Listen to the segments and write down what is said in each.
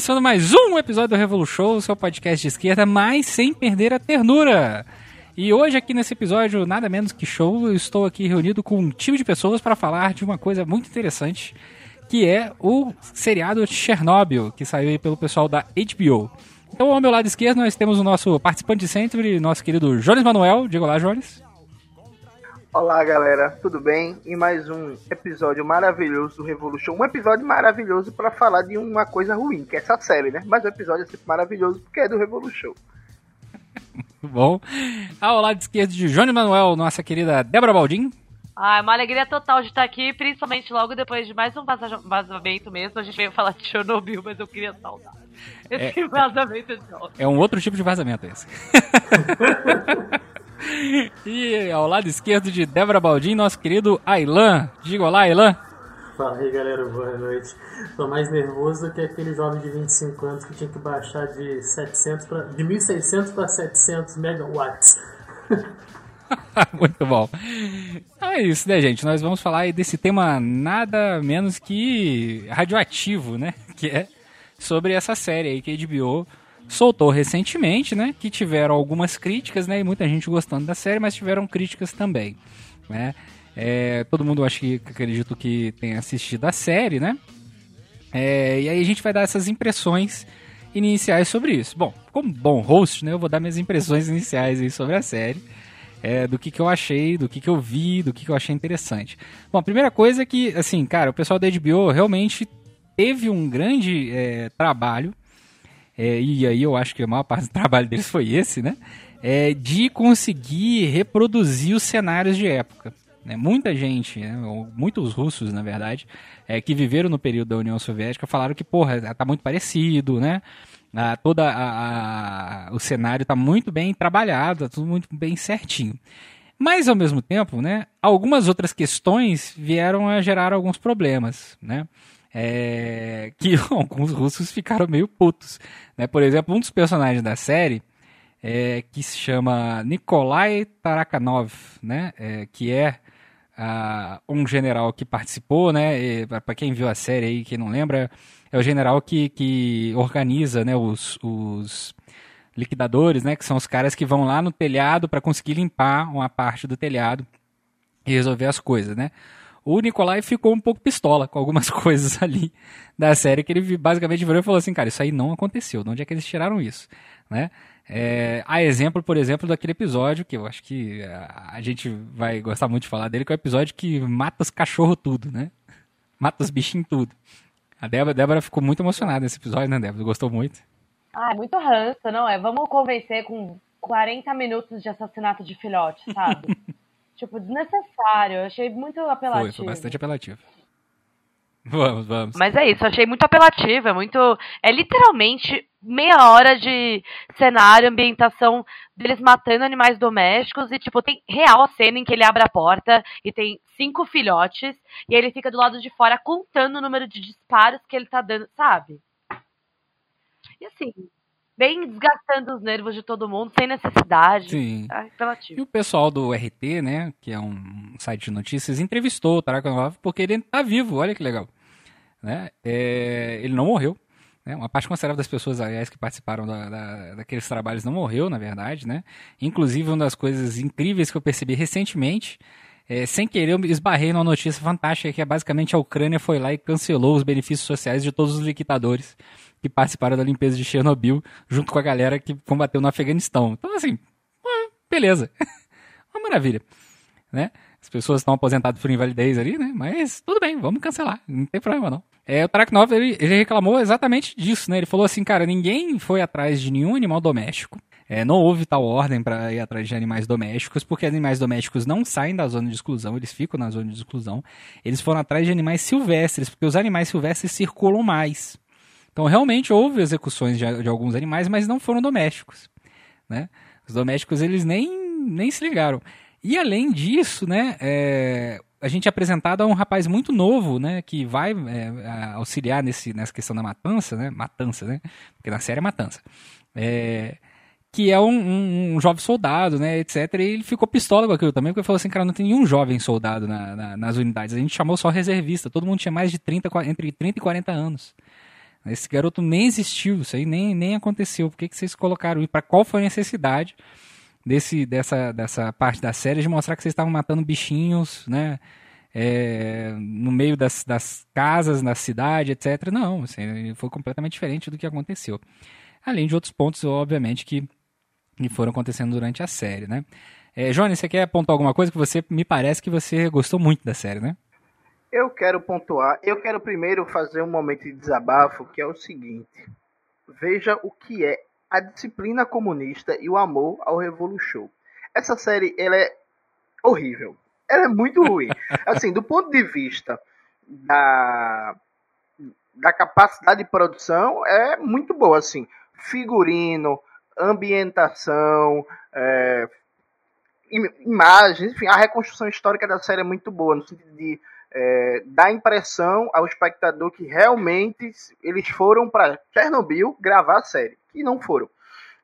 começando mais um episódio do Revolu Show, seu podcast de esquerda, mas sem perder a ternura. E hoje aqui nesse episódio, nada menos que show, eu estou aqui reunido com um time de pessoas para falar de uma coisa muito interessante, que é o seriado Chernobyl, que saiu aí pelo pessoal da HBO. Então, ao meu lado esquerdo, nós temos o nosso participante de sempre, nosso querido Jones Manuel. Diga lá, Jones. Olá galera, tudo bem? E mais um episódio maravilhoso do Revolution. Um episódio maravilhoso para falar de uma coisa ruim, que é essa série, né? Mas o episódio é sempre maravilhoso porque é do Revolution. Bom. Ao lado esquerdo de Jones Manuel, nossa querida Débora Baldin. Ah, é uma alegria total de estar aqui, principalmente logo depois de mais um vaza- vazamento mesmo. A gente veio falar de Chernobyl, mas eu queria saudar. Esse vazamento de novo. É um outro tipo de vazamento esse. e ao lado esquerdo de Débora Baldin, nosso querido Ailan. Diga olá, Ailan. Fala aí galera, boa noite. Tô mais nervoso do que aquele jovem de 25 anos que tinha que baixar de 700 pra, de 1600 para 700 megawatts. Muito bom. Então é isso, né, gente? Nós vamos falar aí desse tema nada menos que radioativo, né? Que é sobre essa série aí que a HBO soltou recentemente, né? Que tiveram algumas críticas, né? E muita gente gostando da série, mas tiveram críticas também, né? É, todo mundo acho que acredito que tenha assistido a série, né? É, e aí a gente vai dar essas impressões iniciais sobre isso. Bom, como bom host, né? Eu vou dar minhas impressões iniciais aí sobre a série é, do que, que eu achei, do que, que eu vi, do que, que eu achei interessante. Bom, a primeira coisa é que, assim, cara, o pessoal da HBO realmente teve um grande é, trabalho, é, e aí eu acho que a maior parte do trabalho deles foi esse, né? É, de conseguir reproduzir os cenários de época. Né? Muita gente, né? muitos russos, na verdade, é, que viveram no período da União Soviética falaram que, porra, tá muito parecido, né? Ah, toda a, a- o cenário está muito bem trabalhado, tá tudo muito bem certinho. Mas ao mesmo tempo, né, algumas outras questões vieram a gerar alguns problemas, né? É, que alguns russos ficaram meio putos, né? Por exemplo, um dos personagens da série é, que se chama Nikolai Tarakanov, né? É, que é um general que participou, né? Para quem viu a série aí, quem não lembra, é o general que, que organiza, né? Os, os liquidadores, né? Que são os caras que vão lá no telhado para conseguir limpar uma parte do telhado e resolver as coisas, né? O Nikolai ficou um pouco pistola com algumas coisas ali da série que ele basicamente virou e falou assim, cara, isso aí não aconteceu. De onde é que eles tiraram isso, né? É, a exemplo, por exemplo, daquele episódio que eu acho que a, a gente vai gostar muito de falar dele, que é o episódio que mata os cachorros tudo, né? Mata os bichinhos tudo. A Débora, Débora ficou muito emocionada nesse episódio, né, Débora? Gostou muito? Ah, é muito ranço, não é? Vamos convencer com 40 minutos de assassinato de filhote, sabe? tipo, desnecessário. Eu achei muito apelativo. Foi, foi bastante apelativo. Vamos, vamos. Mas é isso, achei muito apelativo, é muito. É literalmente meia hora de cenário, ambientação deles matando animais domésticos e, tipo, tem real a cena em que ele abre a porta e tem cinco filhotes e aí ele fica do lado de fora contando o número de disparos que ele tá dando, sabe? E assim, bem desgastando os nervos de todo mundo, sem necessidade. Sim. Ah, E o pessoal do RT, né, que é um site de notícias, entrevistou o Tarakanov porque ele tá vivo, olha que legal. Né? É, ele não morreu. Né? Uma parte considerável das pessoas, aliás, que participaram da, da- daqueles trabalhos não morreu, na verdade. Né? Inclusive, uma das coisas incríveis que eu percebi recentemente, é, sem querer, eu esbarrei numa notícia fantástica que é basicamente a Ucrânia foi lá e cancelou os benefícios sociais de todos os liquidadores que participaram da limpeza de Chernobyl, junto com a galera que combateu no Afeganistão. Então, assim, beleza. Uma maravilha. Né? As pessoas estão aposentadas por invalidez ali, né? Mas tudo bem, vamos cancelar. Não tem problema, não. É, o Taraknov, ele, ele reclamou exatamente disso, né? Ele falou assim, cara, ninguém foi atrás de nenhum animal doméstico. É, não houve tal ordem para ir atrás de animais domésticos, porque animais domésticos não saem da zona de exclusão, eles ficam na zona de exclusão. Eles foram atrás de animais silvestres, porque os animais silvestres circulam mais. Então, realmente houve execuções de, de alguns animais, mas não foram domésticos. Né? Os domésticos, eles nem, nem se ligaram. E além disso, né, é, a gente é apresentado a um rapaz muito novo, né, que vai é, auxiliar nesse, nessa questão da matança, né, matança, né, porque na série é matança, é, que é um, um, um, jovem soldado, né, etc. E ele ficou pistola com aquilo também, porque falou assim, cara, não tem nenhum jovem soldado na, na, nas unidades. A gente chamou só reservista, todo mundo tinha mais de 30, entre 30 e 40 anos. Esse garoto nem existiu, isso aí nem, nem aconteceu. Por que, que vocês colocaram? E para qual foi a necessidade desse, dessa, dessa parte da série de mostrar que vocês estavam matando bichinhos, né? É, no meio das, das casas, na cidade, etc. Não, assim, foi completamente diferente do que aconteceu. Além de outros pontos, obviamente, que que foram acontecendo durante a série, né? É, Johnny, você quer apontar alguma coisa que você me parece que você gostou muito da série, né? Eu quero pontuar. Eu quero primeiro fazer um momento de desabafo, que é o seguinte: veja o que é a disciplina comunista e o amor ao Revolution. Essa série ela é horrível. Ela é muito ruim. Assim, do ponto de vista da da capacidade de produção é muito boa assim. Figurino, ambientação, é, imagens, enfim, a reconstrução histórica da série é muito boa, no sentido de é, dar impressão ao espectador que realmente eles foram para Chernobyl gravar a série, que não foram.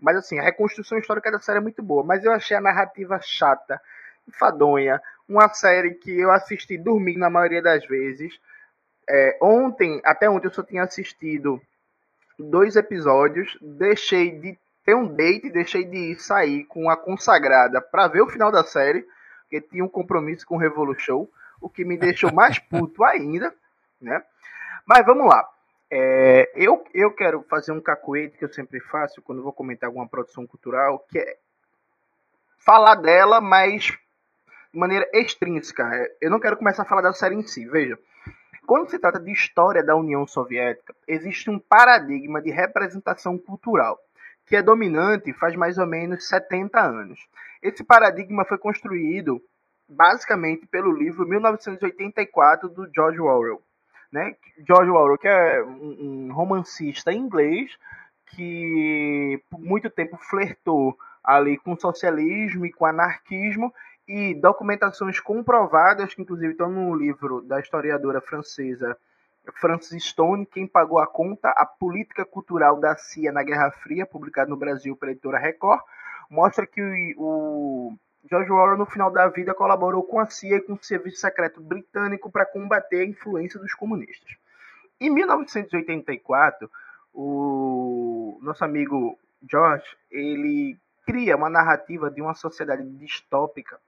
Mas assim, a reconstrução histórica da série é muito boa, mas eu achei a narrativa chata, enfadonha, uma série que eu assisti dormindo na maioria das vezes. É, ontem, até ontem eu só tinha assistido dois episódios, deixei de ter um date, deixei de sair com a consagrada para ver o final da série, porque tinha um compromisso com o Revolution, o que me deixou mais puto ainda, né? Mas vamos lá. É, eu, eu quero fazer um cacuete que eu sempre faço quando vou comentar alguma produção cultural, que é falar dela, mas de maneira extrínseca. Eu não quero começar a falar da série em si. Veja, quando se trata de história da União Soviética, existe um paradigma de representação cultural que é dominante faz mais ou menos 70 anos. Esse paradigma foi construído basicamente pelo livro 1984 do George Orwell. Né? George Orwell, que é um romancista inglês que por muito tempo flertou ali com socialismo e com anarquismo e documentações comprovadas, que inclusive estão no livro da historiadora francesa Francis Stone, Quem Pagou a Conta, a Política Cultural da CIA na Guerra Fria, publicado no Brasil pela editora Record, mostra que o George Orwell, no final da vida, colaborou com a CIA e com o Serviço Secreto Britânico para combater a influência dos comunistas. Em 1984, o nosso amigo George, ele cria uma narrativa de uma sociedade distópica,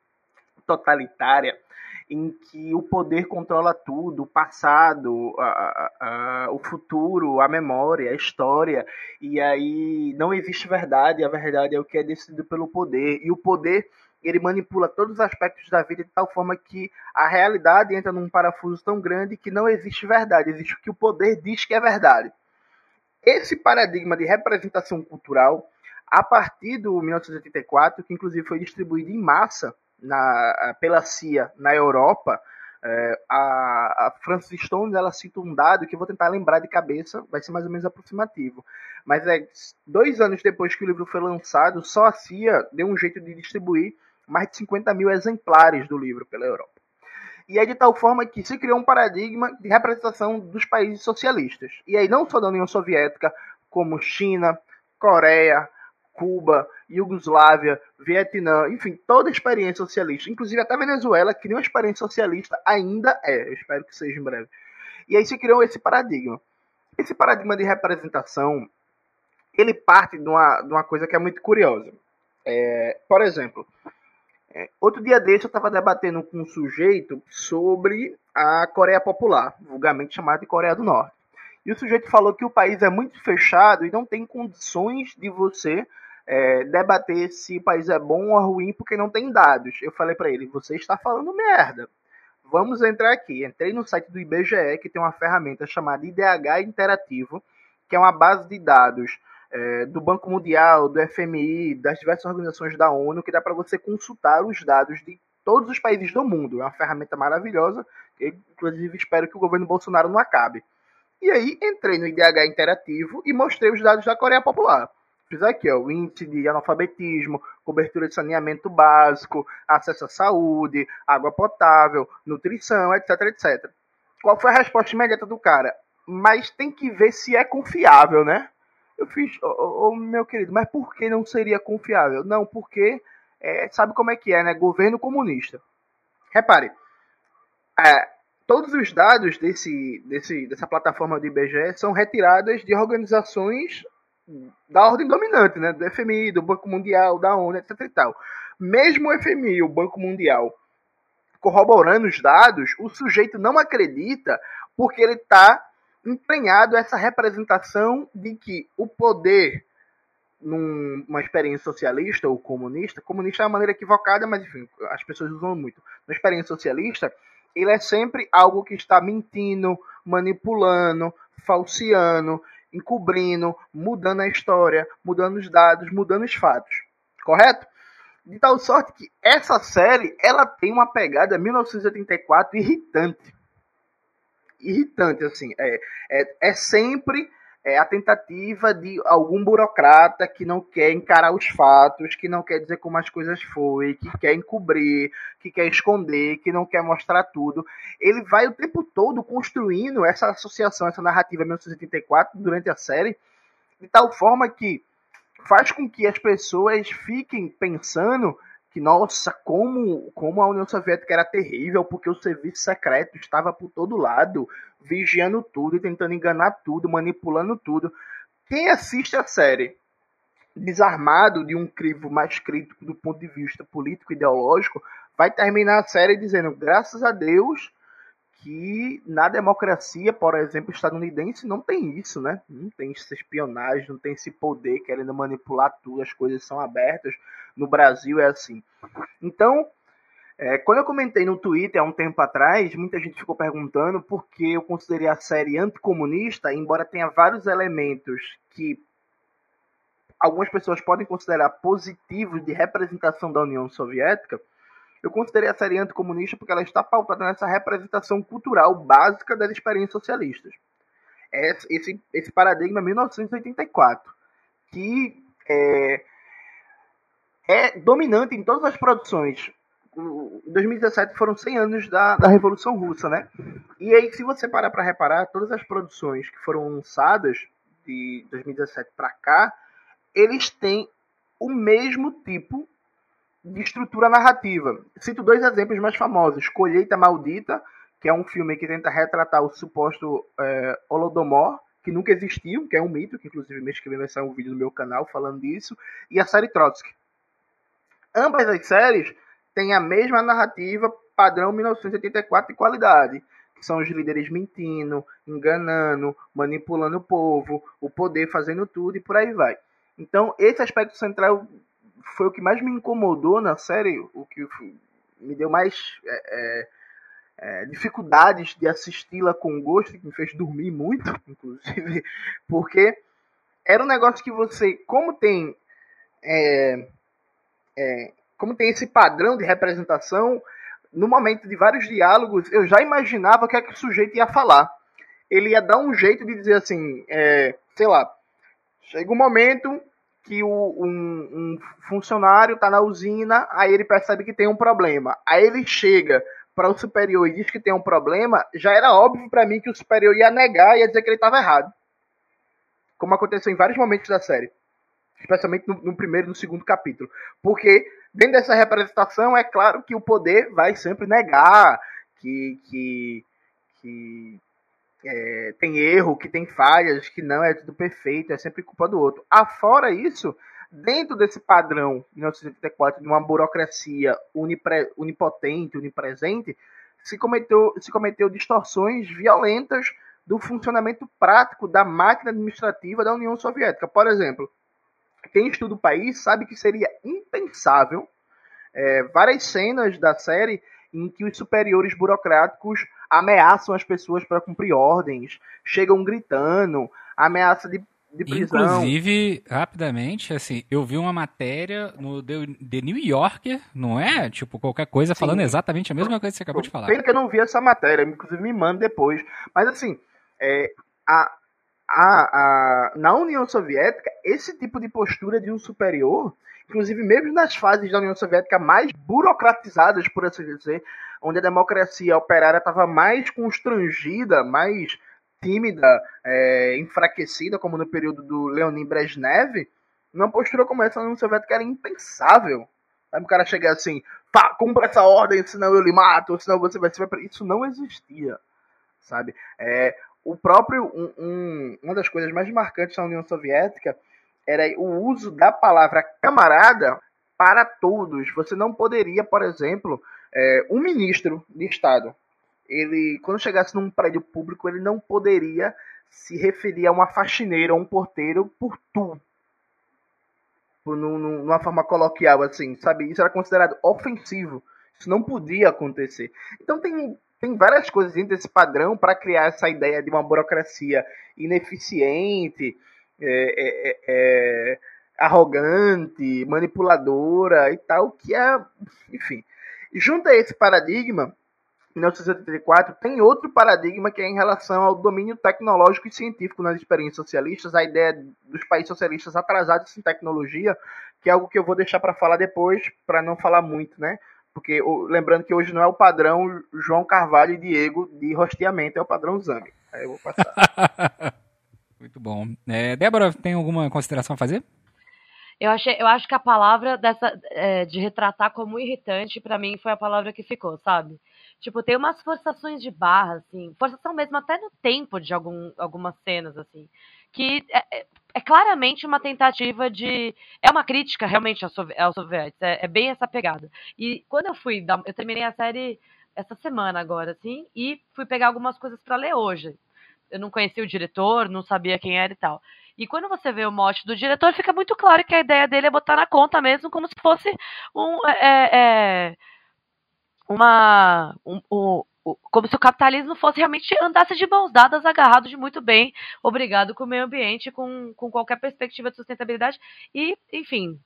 totalitária, em que o poder controla tudo, o passado, a, a, o futuro, a memória, a história, e aí não existe verdade, a verdade é o que é decidido pelo poder, e o poder ele manipula todos os aspectos da vida de tal forma que a realidade entra num parafuso tão grande que não existe verdade, existe o que o poder diz que é verdade. Esse paradigma de representação cultural, a partir do 1984, que inclusive foi distribuído em massa na, pela CIA na Europa, é, a, a Francis Stone ela cita um dado que eu vou tentar lembrar de cabeça, vai ser mais ou menos aproximativo. Mas é dois anos depois que o livro foi lançado, só a CIA deu um jeito de distribuir mais de 50 mil exemplares do livro pela Europa. E é de tal forma que se criou um paradigma de representação dos países socialistas. E aí não só da União Soviética, como China, Coreia, Cuba, Iugoslávia, Vietnã, enfim, toda experiência socialista, inclusive até Venezuela, que nenhuma experiência socialista ainda é, eu espero que seja em breve. E aí se criou esse paradigma. Esse paradigma de representação, ele parte de uma, de uma coisa que é muito curiosa. É, por exemplo, é, outro dia desse eu estava debatendo com um sujeito sobre a Coreia Popular, vulgarmente chamada de Coreia do Norte. E o sujeito falou que o país é muito fechado e não tem condições de você é, debater se o país é bom ou ruim porque não tem dados. Eu falei para ele, você está falando merda. Vamos entrar aqui. Entrei no site do IBGE, que tem uma ferramenta chamada IDH Interativo, que é uma base de dados é, do Banco Mundial, do FMI, das diversas organizações da ONU, que dá para você consultar os dados de todos os países do mundo. É uma ferramenta maravilhosa, que inclusive espero que o governo Bolsonaro não acabe. E aí entrei no IDH Interativo e mostrei os dados da Coreia Popular. Aqui, ó, o índice de analfabetismo, cobertura de saneamento básico, acesso à saúde, água potável, nutrição, etc, etc. Qual foi a resposta imediata do cara? Mas tem que ver se é confiável, né? Eu fiz, ô, ô, ô, meu querido, mas por que não seria confiável? Não, porque é, sabe como é que é, né? Governo comunista. Repare, é, todos os dados desse, desse, dessa plataforma do IBGE são retiradas de organizações da ordem dominante, né? Do FMI, do Banco Mundial, da ONU, etc e tal. Mesmo o FMI, o Banco Mundial, corroborando os dados, o sujeito não acredita porque ele está empenhado essa representação de que o poder numa experiência socialista ou comunista, comunista é uma maneira equivocada, mas enfim, as pessoas usam muito. Na experiência socialista, ele é sempre algo que está mentindo, manipulando, falseando, encobrindo, mudando a história, mudando os dados, mudando os fatos. Correto? De tal sorte que essa série ela tem uma pegada 1984 irritante. Irritante, assim. É, é, é sempre é a tentativa de algum burocrata que não quer encarar os fatos, que não quer dizer como as coisas foi, que quer encobrir, que quer esconder, que não quer mostrar tudo. Ele vai o tempo todo construindo essa associação, essa narrativa 1984 durante a série, de tal forma que faz com que as pessoas fiquem pensando que, nossa, como, como a União Soviética era terrível, porque o serviço secreto estava por todo lado, vigiando tudo e tentando enganar tudo, manipulando tudo. Quem assiste a série desarmado de um crivo mais crítico do ponto de vista político e ideológico, vai terminar a série dizendo, graças a Deus, que na democracia, por exemplo, estadunidense, não tem isso, né? Não tem essa espionagem, não tem esse poder querendo manipular tudo, as coisas são abertas. No Brasil é assim. Então, é, quando eu comentei no Twitter há um tempo atrás, muita gente ficou perguntando por que eu considerei a série anticomunista, embora tenha vários elementos que algumas pessoas podem considerar positivos de representação da União Soviética. Eu considerei a série anticomunista porque ela está pautada nessa representação cultural básica das experiências socialistas. Esse, esse paradigma 1984, que é, é dominante em todas as produções em 2017 foram 100 anos da, da Revolução Russa, né? E aí, se você parar para reparar, todas as produções que foram lançadas de 2017 para cá, eles têm o mesmo tipo de estrutura narrativa. Cito dois exemplos mais famosos: Colheita Maldita, que é um filme que tenta retratar o suposto é, Holodomor, que nunca existiu, que é um mito, que inclusive mês que vem vai sair um vídeo no meu canal falando disso, e a série Trotsky. Ambas as séries tem a mesma narrativa padrão 1984 de qualidade. Que são os líderes mentindo, enganando, manipulando o povo, o poder fazendo tudo e por aí vai. Então, esse aspecto central foi o que mais me incomodou na série, o que me deu mais é, é, é, dificuldades de assisti-la com gosto, que me fez dormir muito, inclusive, porque era um negócio que você, como tem é, é, como tem esse padrão de representação, no momento de vários diálogos, eu já imaginava o que é que o sujeito ia falar. Ele ia dar um jeito de dizer assim, sei lá, chega um momento que o, um, um funcionário está na usina, aí ele percebe que tem um problema. Aí ele chega para o superior e diz que tem um problema, já era óbvio para mim que o superior ia negar e ia dizer que ele estava errado. Como aconteceu em vários momentos da série. Especialmente no, no primeiro e no segundo capítulo. Porque dentro dessa representação, é claro que o poder vai sempre negar que, que, que é, tem erro, que tem falhas, que não é tudo perfeito, é sempre culpa do outro. Afora isso, dentro desse padrão 1974 de uma burocracia unipre, onipotente, unipresente, se cometeu, se cometeu distorções violentas do funcionamento prático da máquina administrativa da União Soviética. Por exemplo, quem estuda o país sabe que seria impensável é, várias cenas da série em que os superiores burocráticos ameaçam as pessoas para cumprir ordens, chegam gritando, ameaça de, de prisão. Inclusive, rapidamente, assim, eu vi uma matéria no The New Yorker, não é? Tipo, qualquer coisa Sim. falando exatamente a mesma coisa que você acabou de falar. Pena que eu não vi essa matéria, inclusive me manda depois. Mas assim, é, a, a, a, na União Soviética, esse tipo de postura de um superior, inclusive mesmo nas fases da União Soviética mais burocratizadas, por assim dizer, onde a democracia operária estava mais constrangida, mais tímida, é, enfraquecida, como no período do Leonid Brezhnev, uma postura como essa na União Soviética era impensável. Aí o cara chegar assim, pá, cumpra essa ordem, senão eu lhe mato, senão você vai ser. Isso não existia, sabe? É, o próprio. Um, um, uma das coisas mais marcantes da União Soviética era o uso da palavra camarada para todos. Você não poderia, por exemplo, é, um ministro de Estado, ele, quando chegasse num prédio público, ele não poderia se referir a uma faxineira ou um porteiro por tu. Numa forma coloquial, assim, sabe? Isso era considerado ofensivo. Isso não podia acontecer. Então tem, tem várias coisas dentro desse padrão para criar essa ideia de uma burocracia ineficiente, é, é, é, é arrogante, manipuladora e tal, que é, enfim. Junto a esse paradigma, 1984, tem outro paradigma que é em relação ao domínio tecnológico e científico nas experiências socialistas, a ideia dos países socialistas atrasados em tecnologia, que é algo que eu vou deixar para falar depois, para não falar muito, né? Porque lembrando que hoje não é o padrão João Carvalho e Diego de rosteamento, é o padrão Zami. Aí eu vou passar. muito bom. É, Débora, tem alguma consideração a fazer? Eu, achei, eu acho que a palavra dessa é, de retratar como irritante, para mim, foi a palavra que ficou, sabe? Tipo, tem umas forçações de barra, assim, forçação mesmo até no tempo de algum, algumas cenas, assim, que é, é, é claramente uma tentativa de. É uma crítica realmente aos, aos soviéticos, é, é, bem essa pegada. E quando eu fui. Eu terminei a série essa semana agora, assim, e fui pegar algumas coisas para ler hoje. Eu não conhecia o diretor, não sabia quem era e tal. E quando você vê o mote do diretor, fica muito claro que a ideia dele é botar na conta mesmo, como se fosse um. É, é, é uma. Um, um, como se o capitalismo fosse realmente andasse de mãos dadas, agarrado de muito bem, obrigado com o meio ambiente, com, com qualquer perspectiva de sustentabilidade. E, enfim,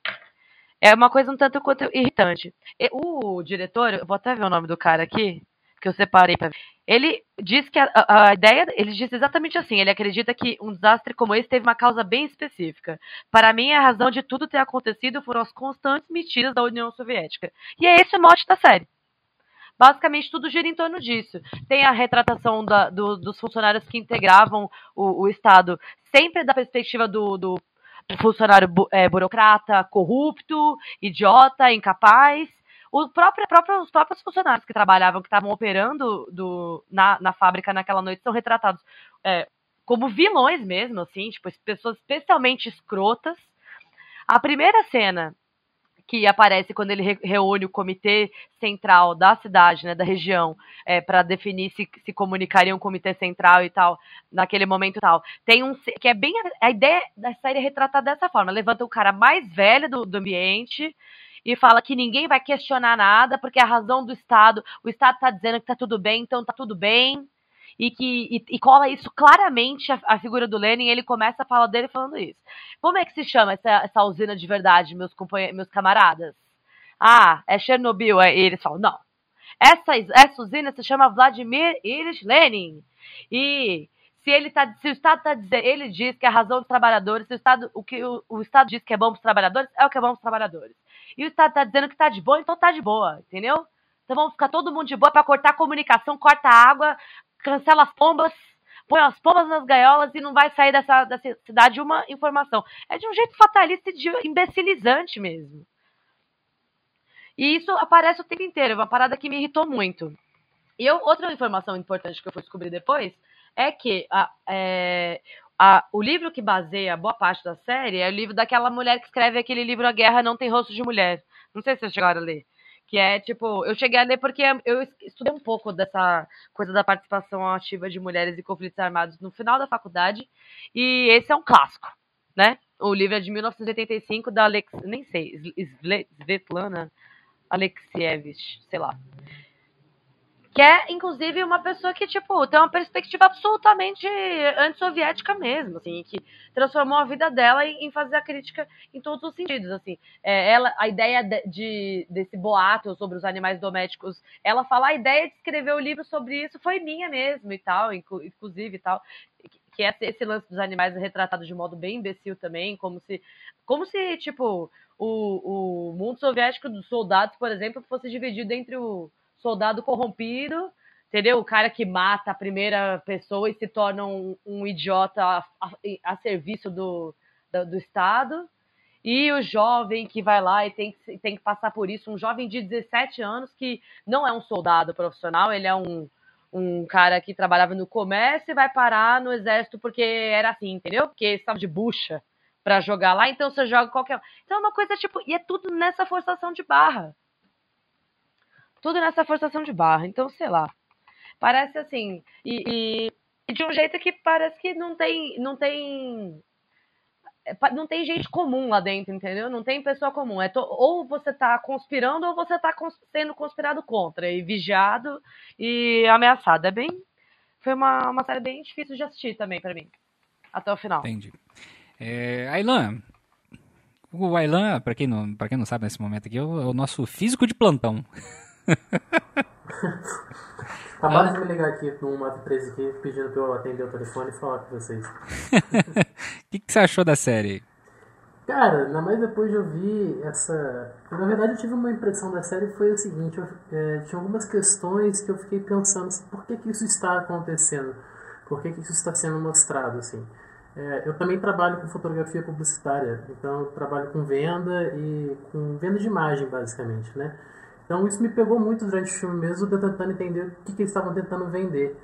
é uma coisa um tanto quanto irritante. O diretor, eu vou até ver o nome do cara aqui, que eu separei para ele diz que a, a, ideia, ele diz exatamente assim, ele acredita que um desastre como esse teve uma causa bem específica. Para mim, a razão de tudo ter acontecido foram as constantes mentiras da União Soviética. E é esse o mote da série. Basicamente, tudo gira em torno disso. Tem a retratação da, do, dos funcionários que integravam o, o Estado, sempre da perspectiva do, do funcionário bu, é, burocrata, corrupto, idiota, incapaz o próprio, próprio, os próprios funcionários que trabalhavam, que estavam operando do, na, na fábrica naquela noite, são retratados é, como vilões mesmo, assim, tipo, pessoas especialmente escrotas. A primeira cena que aparece quando ele reúne o comitê central da cidade, né, da região, é, para definir se, se comunicaria um comitê central e tal, naquele momento e tal. Tem um que é bem a, ideia da série é retratada dessa forma. Levanta o cara mais velho do, do ambiente e fala que ninguém vai questionar nada, porque a razão do Estado, o Estado está dizendo que está tudo bem, então está tudo bem, e que e, e cola isso claramente a, a, figura do Lenin, ele começa a falar dele falando isso. Como é que se chama essa, essa usina de verdade, meus meus camaradas? Ah, é Chernobyl, é, e eles falam, não. Essa, essa usina se chama Vladimir Ilyich Lenin. E se ele tá, se o Estado está dizendo, ele diz que é a razão dos trabalhadores, se o Estado, o que o, o Estado diz que é bom para os trabalhadores, é o que é bom para os trabalhadores. E o Estado está dizendo que está de boa, então está de boa, entendeu? Então vamos ficar todo mundo de boa para cortar a comunicação, corta a água, cancela as pombas, põe as pombas nas gaiolas e não vai sair dessa, dessa cidade uma informação. É de um jeito fatalista e de imbecilizante mesmo. E isso aparece o tempo inteiro, é uma parada que me irritou muito. E eu, outra informação importante que eu fui descobrir depois é que a, é, a, o livro que baseia boa parte da série é o livro daquela mulher que escreve aquele livro A Guerra Não Tem Rosto de Mulher. Não sei se vocês chegaram a ler. Que é, tipo, eu cheguei a ler porque eu estudei um pouco dessa coisa da participação ativa de mulheres em conflitos armados no final da faculdade. E esse é um clássico, né? O livro é de 1985 da Alex, nem sei, Svetlana Alexievich, sei lá que é, inclusive, uma pessoa que, tipo, tem uma perspectiva absolutamente antissoviética mesmo, assim, que transformou a vida dela em, fazer a crítica em todos os sentidos, assim. É, ela, a ideia de, de, desse boato sobre os animais domésticos, ela fala, a ideia de escrever o livro sobre isso foi minha mesmo e tal, inclusive e tal, que é esse lance dos animais retratado de modo bem imbecil também, como se, como se, tipo, o, o mundo soviético dos soldados, por exemplo, fosse dividido entre o soldado corrompido, entendeu? O cara que mata a primeira pessoa e se torna um, um idiota a, a, a serviço do, do, do, Estado. E o jovem que vai lá e tem que, tem que passar por isso, um jovem de 17 anos que não é um soldado profissional, ele é um, um cara que trabalhava no comércio e vai parar no exército porque era assim, entendeu? Porque estava de bucha para jogar lá, então você joga qualquer. Então é uma coisa tipo. E é tudo nessa forçação de barra. Tudo nessa forçação de barra. Então, sei lá. Parece assim. E, e de um jeito que parece que não tem. Não tem. É, não tem gente comum lá dentro, entendeu? Não tem pessoa comum. É to... Ou você tá conspirando ou você tá cons... sendo conspirado contra, e vigiado e ameaçado. É bem. Foi uma, uma série bem difícil de assistir também para mim. Até o final. Entendi. É, Ailan, o Ailan, para quem, não, quem não sabe nesse momento aqui, é o, é o nosso físico de plantão. Acabaram ah. de me ligar aqui no 193 aqui, pedindo pra eu atender o telefone e falar com vocês. O que, que você achou da série? Cara, ainda mais depois de ouvir essa. Na verdade, eu tive uma impressão da série foi o seguinte: eu, é, tinha algumas questões que eu fiquei pensando assim, por que, que isso está acontecendo? Por que, que isso está sendo mostrado? Assim? É, eu também trabalho com fotografia publicitária, então eu trabalho com venda e com venda de imagem, basicamente, né? Então isso me pegou muito durante o filme mesmo, tentando entender o que, que eles estavam tentando vender.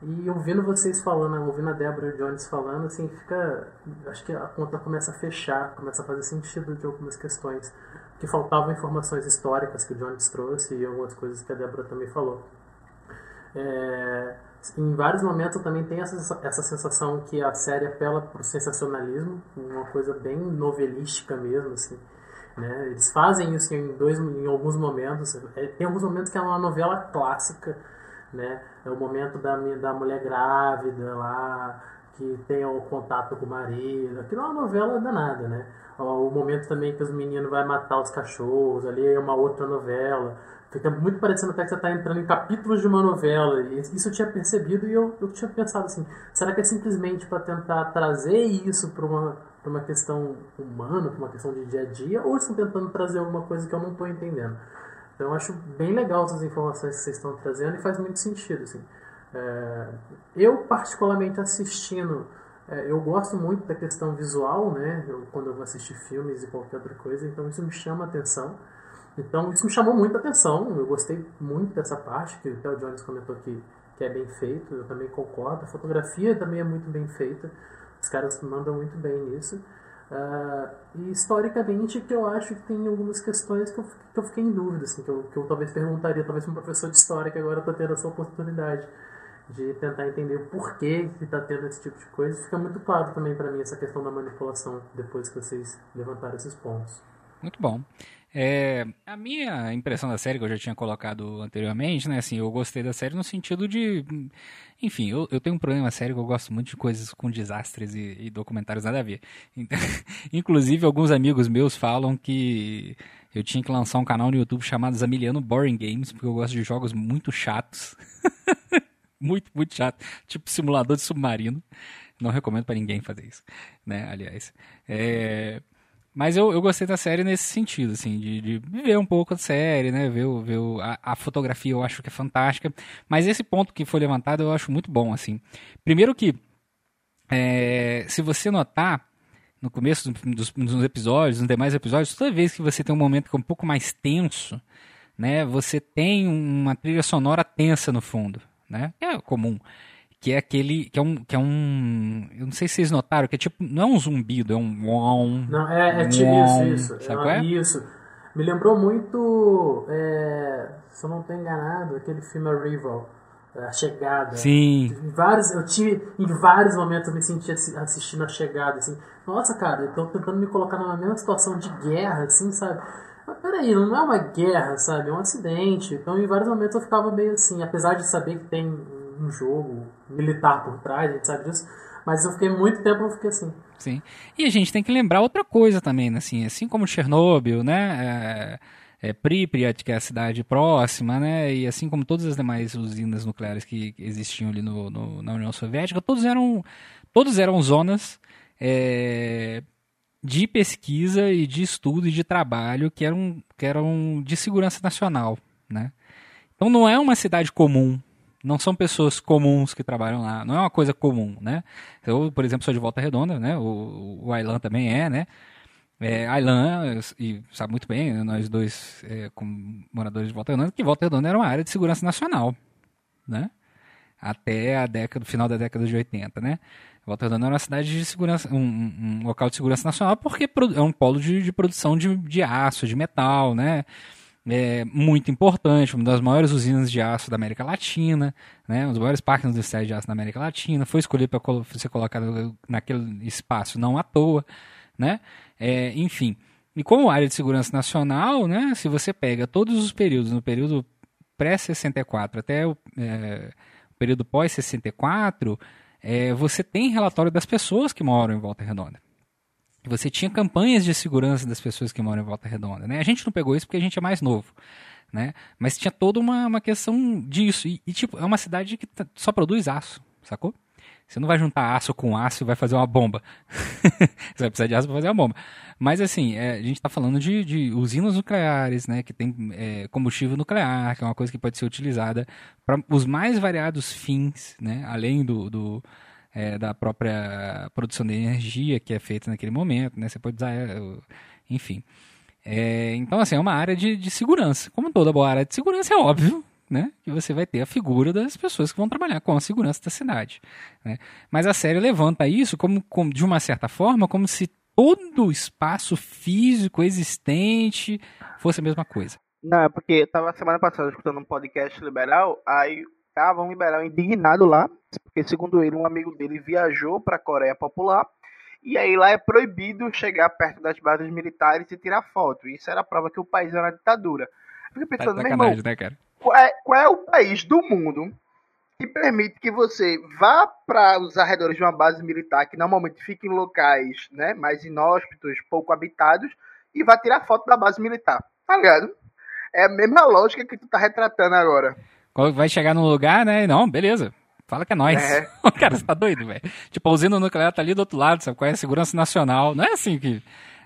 E ouvindo vocês falando, ouvindo a Deborah Jones falando, assim, fica. Acho que a conta começa a fechar, começa a fazer sentido de algumas questões. Que faltavam informações históricas que o Jones trouxe e algumas coisas que a Deborah também falou. É, em vários momentos eu também tenho essa, essa sensação que a série apela para o sensacionalismo, uma coisa bem novelística mesmo, assim. Né? Eles fazem isso em, dois, em alguns momentos. É, tem alguns momentos que é uma novela clássica, né? É o momento da, da mulher grávida lá, que tem o contato com o marido. Aquilo é uma novela danada, né? O momento também que os meninos vão matar os cachorros, ali é uma outra novela. Fica muito parecendo até que você está entrando em capítulos de uma novela. Isso eu tinha percebido e eu, eu tinha pensado assim: será que é simplesmente para tentar trazer isso para uma, uma questão humana, para uma questão de dia a dia? Ou estão tentando trazer alguma coisa que eu não estou entendendo? Então eu acho bem legal essas informações que vocês estão trazendo e faz muito sentido. Assim. É, eu, particularmente assistindo, é, eu gosto muito da questão visual, né? Eu, quando eu vou assistir filmes e qualquer outra coisa, então isso me chama a atenção. Então isso me chamou muita atenção, eu gostei muito dessa parte, que o Jones comentou que, que é bem feito, eu também concordo. A fotografia também é muito bem feita, os caras mandam muito bem nisso. Uh, e historicamente que eu acho que tem algumas questões que eu, que eu fiquei em dúvida, assim, que, eu, que eu talvez perguntaria, talvez para um professor de história que agora está tendo essa oportunidade de tentar entender o porquê que está tendo esse tipo de coisa. Fica muito claro também para mim essa questão da manipulação depois que vocês levantaram esses pontos. Muito bom. É, a minha impressão da série, que eu já tinha colocado anteriormente, né? Assim, eu gostei da série no sentido de. Enfim, eu, eu tenho um problema sério que eu gosto muito de coisas com desastres e, e documentários nada a ver. Então, inclusive, alguns amigos meus falam que eu tinha que lançar um canal no YouTube chamado Zamiliano Boring Games, porque eu gosto de jogos muito chatos. muito, muito chato. Tipo simulador de submarino. Não recomendo para ninguém fazer isso, né? Aliás. É. Mas eu, eu gostei da série nesse sentido, assim, de, de ver um pouco da série, né? Ver, ver a, a, fotografia eu acho que é fantástica. Mas esse ponto que foi levantado eu acho muito bom, assim. Primeiro que, é, se você notar, no começo dos, dos episódios, nos demais episódios, toda vez que você tem um momento que é um pouco mais tenso, né? Você tem uma trilha sonora tensa no fundo, né? É comum que é aquele que é um que é um eu não sei se vocês notaram que é tipo não é um zumbido é um não é, é tipo isso isso sabe é, é? isso me lembrou muito é, se eu não estou enganado aquele filme Arrival a chegada sim em vários eu tive em vários momentos eu me senti assistindo a chegada assim nossa cara eu tô tentando me colocar numa mesma situação de guerra assim sabe mas peraí, não é uma guerra, sabe? É um acidente. Então, em vários momentos eu ficava meio assim, apesar de saber que tem um jogo militar por trás, a gente sabe disso. Mas eu fiquei muito tempo, eu fiquei assim. Sim. E a gente tem que lembrar outra coisa também, né? assim, assim como Chernobyl, né? É, é Pripyat, que é a cidade próxima, né? E assim como todas as demais usinas nucleares que existiam ali no, no na União Soviética, todos eram, todos eram zonas é, de pesquisa e de estudo e de trabalho que eram, que eram de segurança nacional, né? Então não é uma cidade comum Não são pessoas comuns que trabalham lá. Não é uma coisa comum, né? Eu, por exemplo, sou de Volta Redonda, né? O, o também é, né? É, e sabe muito bem, nós dois, é, como moradores de Volta Redonda, que Volta Redonda era uma área de segurança nacional, né? Até a década, final da década de 80, né? Volta Redonda era uma cidade de segurança, um, um local de segurança nacional, porque é um polo de, de produção de, de aço, de metal, né? É muito importante, uma das maiores usinas de aço da América Latina, né? Um dos maiores parques industriais de aço da América Latina, foi escolhido para ser colocado naquele espaço não à toa, né? É, enfim, e como área de segurança nacional, né? Se você pega todos os períodos, no período pré-64 até o, é, o período pós-64, é, você tem relatório das pessoas que moram em Volta Redonda. Você tinha campanhas de segurança das pessoas que moram em Volta Redonda. Né? A gente não pegou isso porque a gente é mais novo. Né? Mas tinha toda uma, uma questão disso. E, e tipo, é uma cidade que só produz aço, sacou? Você não vai juntar aço com aço e vai fazer uma bomba. Você vai precisar de aço para fazer uma bomba. Mas assim, é, a gente está falando de, de, usinas nucleares, né, que tem é, combustível nuclear, que é uma coisa que pode ser utilizada para os mais variados fins, né, além do, do é, da própria produção de energia que é feita naquele momento, né, você pode usar, é, enfim. É, então, assim, é uma área de, de segurança. Como toda boa área de segurança, é óbvio né, que você vai ter a figura das pessoas que vão trabalhar com a segurança da cidade. Né? Mas a série levanta isso como, como, de uma certa forma, como se todo o espaço físico existente fosse a mesma coisa. Não, é porque eu tava semana passada escutando um podcast liberal, aí tava um liberal indignado lá, porque segundo ele, um amigo dele viajou para a Coreia Popular, e aí lá é proibido chegar perto das bases militares e tirar foto. Isso era a prova que o país era uma ditadura. Eu fico pensando, tá irmão, né, cara? Qual é, qual é o país do mundo que permite que você vá para os arredores de uma base militar, que normalmente fica em locais né, mais inóspitos, pouco habitados, e vá tirar foto da base militar. Tá ligado? É a mesma lógica que tu tá retratando agora. Vai chegar num lugar, né? Não, beleza. Fala que é nós. É. Cara, você tá doido, velho. Tipo, a usina nuclear tá ali do outro lado, sabe? Qual é a segurança nacional? Não é assim que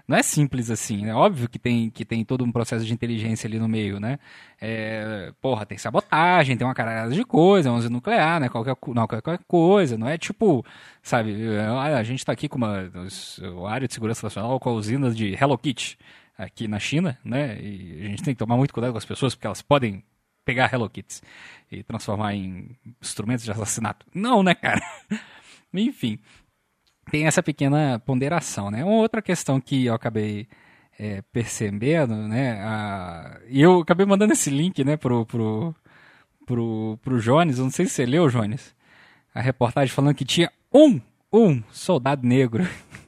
não é simples assim, né? Óbvio que tem, que tem todo um processo de inteligência ali no meio, né? É, porra, tem sabotagem, tem uma caralhada de coisa, é 11 nuclear, né? Qualquer, não, qualquer coisa, não é tipo, sabe, a gente tá aqui com uma, uma área de segurança nacional com a usina de Hello Kitty aqui na China, né? E a gente tem que tomar muito cuidado com as pessoas porque elas podem pegar Hello Kitty e transformar em instrumentos de assassinato. Não, né, cara? Enfim, tem essa pequena ponderação, né? Uma outra questão que eu acabei é, percebendo, né? A... Eu acabei mandando esse link, né, pro, pro, pro, pro Jones, eu não sei se você leu, Jones, a reportagem falando que tinha um, um soldado negro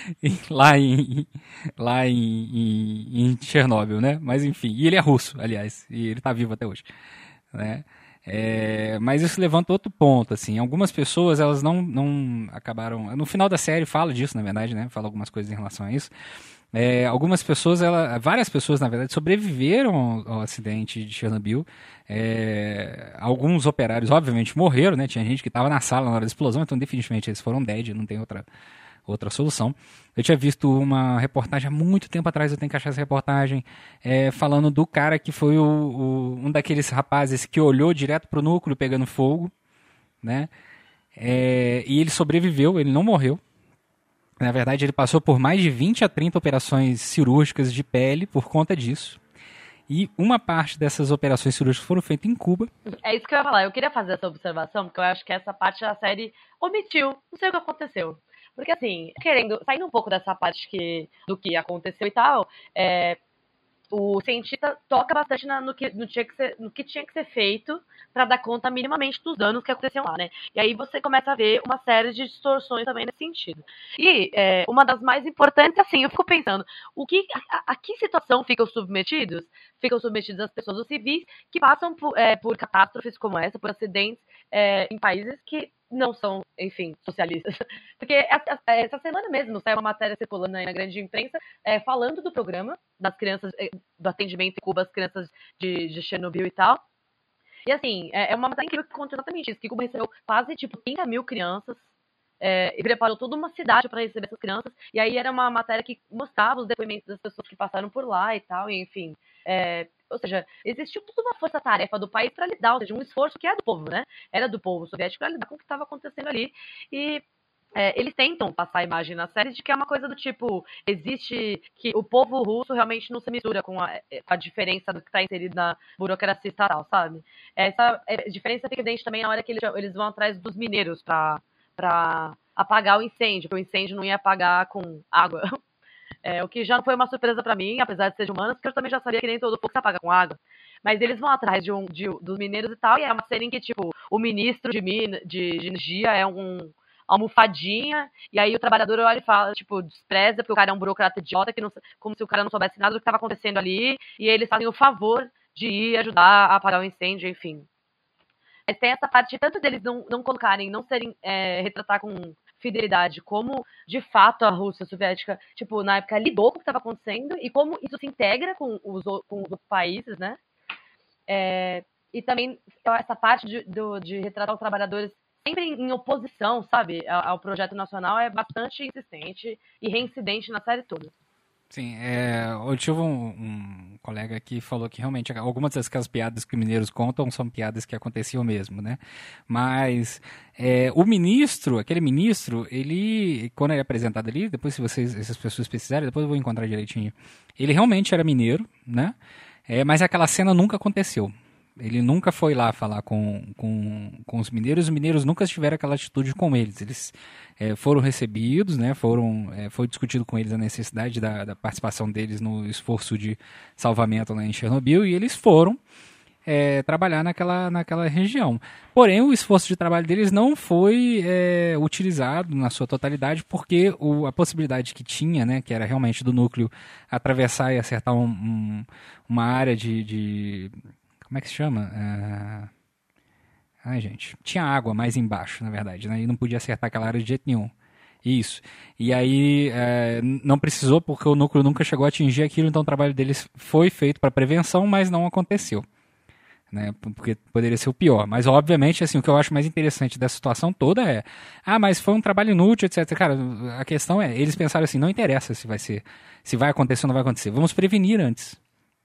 lá em lá em, em, em, Chernobyl, né? Mas enfim, e ele é russo, aliás, e ele está vivo até hoje, né? É, mas isso levanta outro ponto, assim. Algumas pessoas, elas não, não acabaram... No final da série fala disso, na verdade, né? Fala algumas coisas em relação a isso. É, algumas pessoas, ela, várias pessoas, na verdade, sobreviveram ao, ao acidente de Chernobyl. É, alguns operários, obviamente, morreram, né? Tinha gente que estava na sala na hora da explosão, então definitivamente eles foram dead, não tem outra outra solução. Eu tinha visto uma reportagem há muito tempo atrás, eu tenho que achar essa reportagem, é, falando do cara que foi o, o, um daqueles rapazes que olhou direto para o núcleo pegando fogo, né? É, e ele sobreviveu, ele não morreu. Na verdade, ele passou por mais de 20 a 30 operações cirúrgicas de pele por conta disso. E uma parte dessas operações cirúrgicas foram feitas em Cuba. É isso que eu ia falar. Eu queria fazer essa observação, porque eu acho que essa parte da série omitiu. Não sei o que aconteceu. Porque, assim, querendo, saindo um pouco dessa parte que, do que aconteceu e tal, é, o cientista toca bastante na, no, que, no, tinha que ser, no que tinha que ser feito para dar conta minimamente dos danos que aconteciam lá, né? E aí você começa a ver uma série de distorções também nesse sentido. E é, uma das mais importantes, assim, eu fico pensando, o que, a, a, que situação ficam submetidos? Ficam submetidos as pessoas, os civis, que passam por, é, por catástrofes como essa, por acidentes é, em países que não são, enfim, socialistas. Porque essa semana mesmo saiu uma matéria circulando aí na grande imprensa é, falando do programa das crianças, é, do atendimento em Cuba às crianças de, de Chernobyl e tal. E assim, é, é uma matéria incrível que conta exatamente isso, que Cuba recebeu quase, tipo, 30 mil crianças é, e preparou toda uma cidade para receber essas crianças. E aí era uma matéria que mostrava os depoimentos das pessoas que passaram por lá e tal, e enfim. É, ou seja, existiu toda uma força-tarefa do país para lidar, ou seja, um esforço que é do povo, né? Era do povo soviético para lidar com o que estava acontecendo ali. E é, eles tentam passar a imagem na série de que é uma coisa do tipo, existe que o povo russo realmente não se mistura com a, com a diferença do que está inserido na burocracia estatal, sabe? Essa é, diferença fica evidente também na hora que eles, eles vão atrás dos mineiros para apagar o incêndio, porque o incêndio não ia apagar com água. É, o que já não foi uma surpresa para mim, apesar de ser de humanos, porque eu também já sabia que nem todo fogo se apaga com água. Mas eles vão atrás de um, de, dos mineiros e tal, e é uma série em que, tipo, o ministro de, min, de, de energia é um almofadinha, e aí o trabalhador olha e fala, tipo, despreza, porque o cara é um burocrata idiota, que não, como se o cara não soubesse nada do que estava acontecendo ali, e eles fazem o favor de ir ajudar a apagar o incêndio, enfim. Mas tem essa parte, tanto deles não, não colocarem, não serem, é, retratar com fidelidade, como de fato a Rússia soviética, tipo, na época lidou com o que estava acontecendo e como isso se integra com os, com os países, né? É, e também essa parte de, do, de retratar os trabalhadores sempre em oposição, sabe, ao projeto nacional é bastante insistente e reincidente na série toda. Sim, é, eu tive um, um, colega que falou que realmente algumas das piadas que os mineiros contam são piadas que aconteciam mesmo, né? Mas é, o ministro, aquele ministro, ele, quando ele é apresentado ali, depois se vocês, essas pessoas precisarem, depois eu vou encontrar direitinho, ele realmente era mineiro, né? É, mas aquela cena nunca aconteceu. Ele nunca foi lá falar com, com, com os mineiros, os mineiros nunca tiveram aquela atitude com eles. Eles é, foram recebidos, né, foram, é, foi discutido com eles a necessidade da, da, participação deles no esforço de salvamento lá em Chernobyl e eles foram é, trabalhar naquela, naquela região. Porém, o esforço de trabalho deles não foi é, utilizado na sua totalidade, porque o, a possibilidade que tinha, né, que era realmente do núcleo atravessar e acertar um, um, uma área de, de como é que se chama? É... Ai, gente. Tinha água mais embaixo, na verdade, né? E não podia acertar aquela área de jeito nenhum. Isso. E aí é, não precisou porque o núcleo nunca chegou a atingir aquilo, então o trabalho deles foi feito para prevenção, mas não aconteceu. Né, porque poderia ser o pior. Mas, obviamente, assim, o que eu acho mais interessante dessa situação toda é, ah, mas foi um trabalho inútil, etc. Cara, a questão é, eles pensaram assim, não interessa se vai ser, se vai acontecer ou não vai acontecer, vamos prevenir antes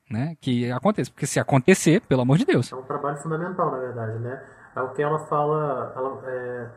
né? Que aconteça. Porque se acontecer, pelo amor de Deus. É um trabalho fundamental, na verdade, né? É o que ela fala, ela, é,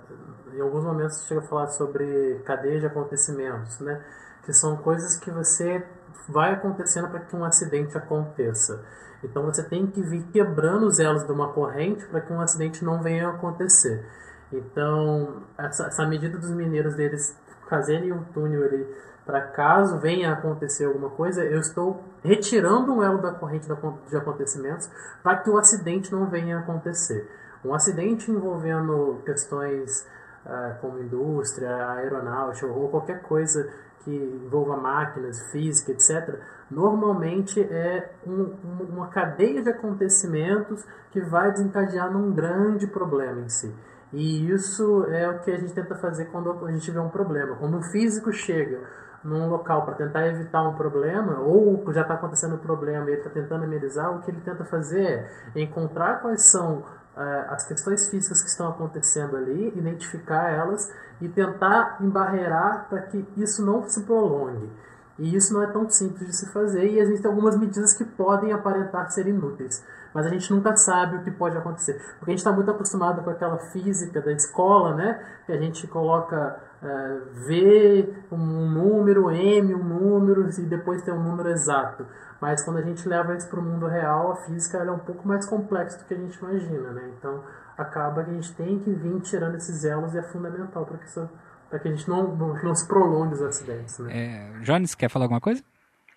em alguns momentos chega a falar sobre cadeia de acontecimentos, né? Que são coisas que você vai acontecendo para que um acidente aconteça. Então você tem que vir quebrando os elos de uma corrente para que um acidente não venha a acontecer. Então, essa, essa medida dos mineiros deles fazerem um túnel ali para caso venha a acontecer alguma coisa, eu estou retirando um elo da corrente de acontecimentos para que o acidente não venha a acontecer. Um acidente envolvendo questões uh, como indústria, aeronáutica ou qualquer coisa que envolva máquinas, física, etc., normalmente é um, uma cadeia de acontecimentos que vai desencadear num grande problema em si. E isso é o que a gente tenta fazer quando a gente vê um problema. Quando um físico chega num local para tentar evitar um problema, ou já está acontecendo um problema e ele está tentando amenizar, o que ele tenta fazer é encontrar quais são uh, as questões físicas que estão acontecendo ali, identificar elas e tentar embarrear para que isso não se prolongue. E isso não é tão simples de se fazer e existem algumas medidas que podem aparentar ser inúteis mas a gente nunca sabe o que pode acontecer. Porque a gente está muito acostumado com aquela física da escola, né? Que a gente coloca uh, V, um número, M, um número, e depois tem um número exato. Mas quando a gente leva isso para o mundo real, a física é um pouco mais complexa do que a gente imagina, né? Então acaba que a gente tem que vir tirando esses elos e é fundamental para que isso para que a gente não, não, não, se prolongue os acidentes. Né? É, Jones, quer falar alguma coisa?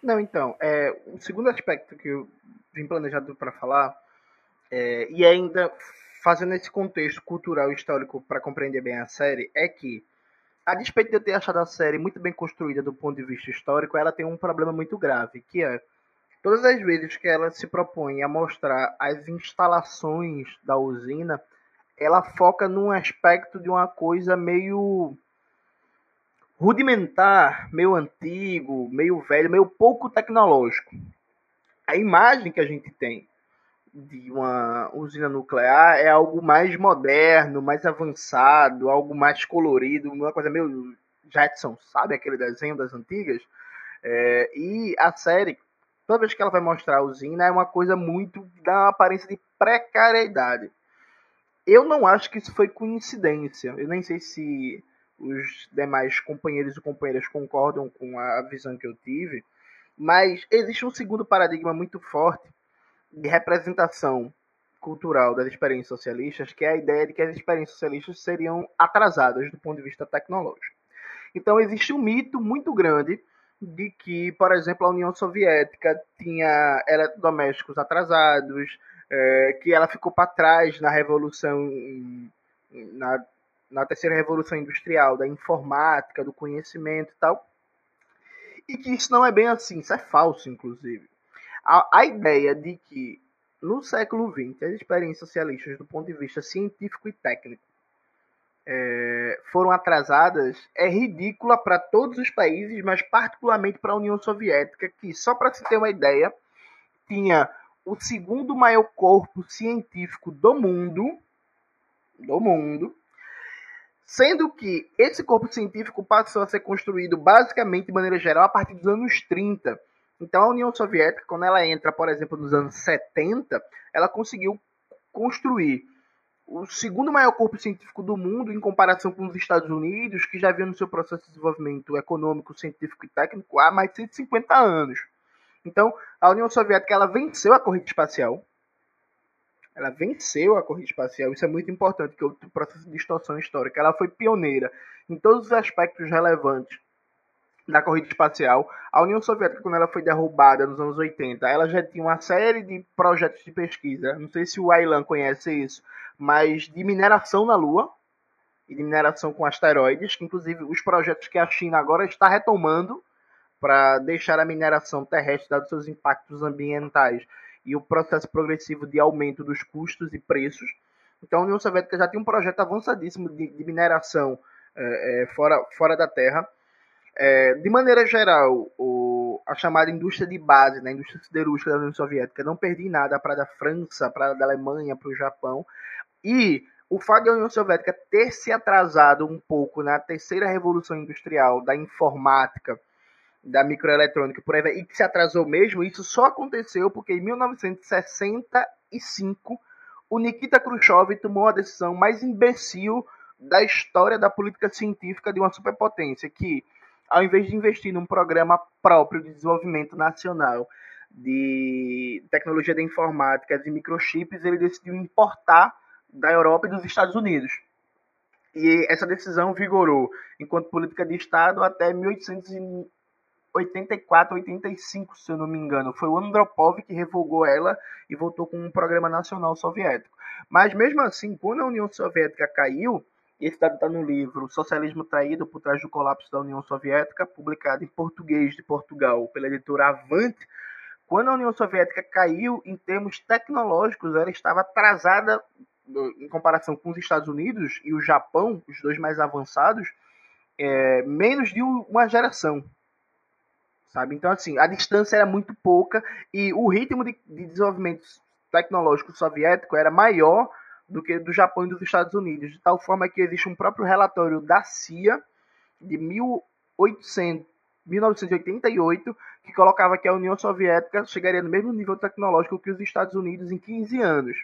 Não, então, é, o segundo aspecto que eu vim planejado para falar, é, e ainda fazendo esse contexto cultural e histórico para compreender bem a série, é que, a despeito de eu ter achado a série muito bem construída do ponto de vista histórico, ela tem um problema muito grave, que é todas as vezes que ela se propõe a mostrar as instalações da usina, ela foca num aspecto de uma coisa meio rudimentar, meio antigo, meio velho, meio pouco tecnológico. A imagem que a gente tem de uma usina nuclear é algo mais moderno, mais avançado, algo mais colorido, uma coisa meio Jetson, sabe? Aquele desenho das antigas. É, e a série, toda vez que ela vai mostrar a usina, é uma coisa muito. dá uma aparência de precariedade. Eu não acho que isso foi coincidência. Eu nem sei se os demais companheiros e companheiras concordam com a visão que eu tive, mas existe um segundo paradigma muito forte de representação cultural das experiências socialistas, que é a ideia de que as experiências socialistas seriam atrasadas do ponto de vista tecnológico. Então existe um mito muito grande de que, por exemplo, a União Soviética tinha eletrodomésticos atrasados, é, que ela ficou para trás na revolução, na, na terceira revolução industrial, da informática, do conhecimento e tal, e que isso não é bem assim, isso é falso, inclusive. A, a ideia de que no século XX as experiências socialistas, do ponto de vista científico e técnico, é, foram atrasadas é ridícula para todos os países, mas particularmente para a União Soviética, que, só para se ter uma ideia, tinha o segundo maior corpo científico do mundo, do mundo, sendo que esse corpo científico passou a ser construído basicamente de maneira geral a partir dos anos 30. Então a União Soviética, quando ela entra, por exemplo, nos anos 70, ela conseguiu construir o segundo maior corpo científico do mundo em comparação com os Estados Unidos, que já vinha no seu processo de desenvolvimento econômico, científico e técnico há mais de 150 anos. Então, a União Soviética ela venceu a corrida espacial. Ela venceu a corrida espacial. Isso é muito importante, que é o processo de distorção histórica. Ela foi pioneira em todos os aspectos relevantes da corrida espacial. A União Soviética, quando ela foi derrubada nos anos 80, ela já tinha uma série de projetos de pesquisa. Não sei se o Ailan conhece isso, mas de mineração na Lua e de mineração com asteroides, que inclusive os projetos que a China agora está retomando para deixar a mineração terrestre, dados seus impactos ambientais e o processo progressivo de aumento dos custos e preços. Então a União Soviética já tem um projeto avançadíssimo de, de mineração é, é, fora, fora da Terra. É, de maneira geral, o, a chamada indústria de base, né, a indústria siderúrgica da União Soviética, não perdi nada para a França, para a Alemanha, para o Japão. E o fato da União Soviética ter se atrasado um pouco na terceira revolução industrial da informática, da microeletrônica por aí, e que se atrasou mesmo, isso só aconteceu porque em 1965 o Nikita Khrushchev tomou a decisão mais imbecil da história da política científica de uma superpotência, que ao invés de investir num programa próprio de desenvolvimento nacional de tecnologia da informática, de microchips, ele decidiu importar da Europa e dos Estados Unidos. E essa decisão vigorou enquanto política de Estado até 1884, 85, se eu não me engano. Foi o Andropov que revogou ela e voltou com um programa nacional soviético. Mas mesmo assim, quando a União Soviética caiu, esse dado está no livro Socialismo Traído por Trás do Colapso da União Soviética, publicado em português de Portugal pela editora Avante, quando a União Soviética caiu em termos tecnológicos, ela estava atrasada em comparação com os Estados Unidos e o Japão, os dois mais avançados, é, menos de uma geração. Sabe? Então, assim, a distância era muito pouca e o ritmo de, de desenvolvimento tecnológico soviético era maior do que do Japão e dos Estados Unidos, de tal forma que existe um próprio relatório da CIA de 1800, 1988 que colocava que a União Soviética chegaria no mesmo nível tecnológico que os Estados Unidos em 15 anos.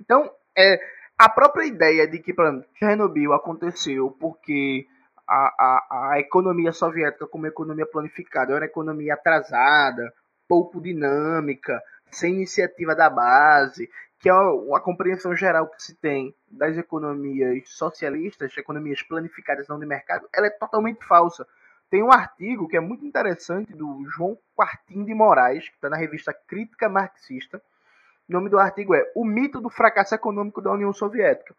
Então, é, a própria ideia de que Chernobyl aconteceu porque a, a, a economia soviética, como economia planificada, era uma economia atrasada, pouco dinâmica, sem iniciativa da base, que é uma compreensão geral que se tem das economias socialistas, economias planificadas não de mercado, ela é totalmente falsa. Tem um artigo que é muito interessante do João Quartim de Moraes, que está na revista Crítica Marxista, o nome do artigo é O Mito do Fracasso Econômico da União Soviética.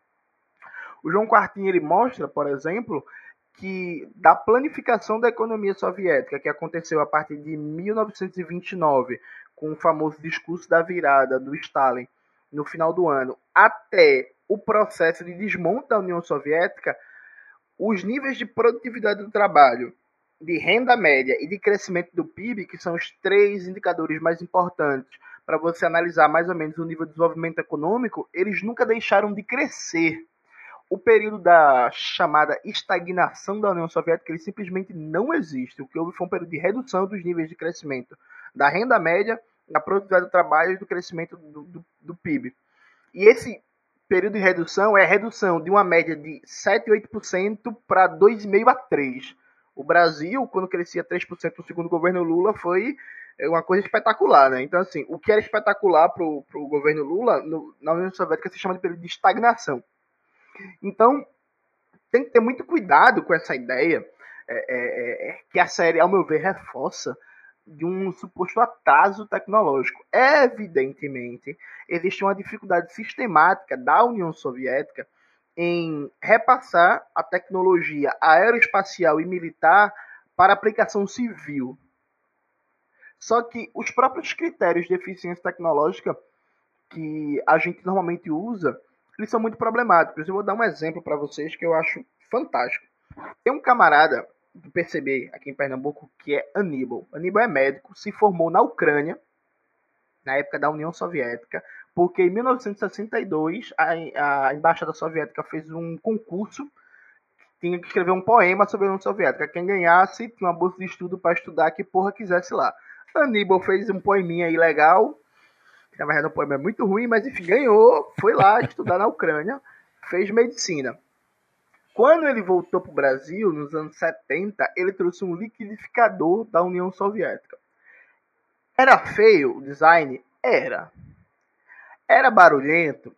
O João Quartinho ele mostra, por exemplo, que da planificação da economia soviética, que aconteceu a partir de 1929, com o famoso discurso da virada do Stalin no final do ano, até o processo de desmonte da União Soviética, os níveis de produtividade do trabalho, de renda média e de crescimento do PIB, que são os três indicadores mais importantes para você analisar mais ou menos o nível de desenvolvimento econômico, eles nunca deixaram de crescer. O período da chamada estagnação da União Soviética ele simplesmente não existe. O que houve foi um período de redução dos níveis de crescimento da renda média, da produtividade do trabalho e do crescimento do, do, do PIB. E esse período de redução é a redução de uma média de 7, 8% para 2,5% a 3%. O Brasil, quando crescia 3% no segundo governo Lula, foi uma coisa espetacular, né? Então, assim, o que era espetacular para o governo Lula, no, na União Soviética se chama de período de estagnação. Então, tem que ter muito cuidado com essa ideia é, é, é, que a série, ao meu ver, reforça de um suposto atraso tecnológico. Evidentemente, existe uma dificuldade sistemática da União Soviética em repassar a tecnologia aeroespacial e militar para aplicação civil. Só que os próprios critérios de eficiência tecnológica que a gente normalmente usa, eles são muito problemáticos. Eu vou dar um exemplo para vocês que eu acho fantástico. Tem um camarada do PCB aqui em Pernambuco que é Aníbal. Aníbal é médico, se formou na Ucrânia, na época da União Soviética, porque em 1962 a, a Embaixada Soviética fez um concurso tinha que escrever um poema sobre a União Soviética. Quem ganhasse tinha uma bolsa de estudo para estudar que porra quisesse lá. Aníbal fez um poeminha aí legal. Na verdade, o poema é muito ruim, mas enfim, ganhou. Foi lá estudar na Ucrânia. Fez medicina. Quando ele voltou para o Brasil, nos anos 70, ele trouxe um liquidificador da União Soviética. Era feio o design? Era. Era barulhento?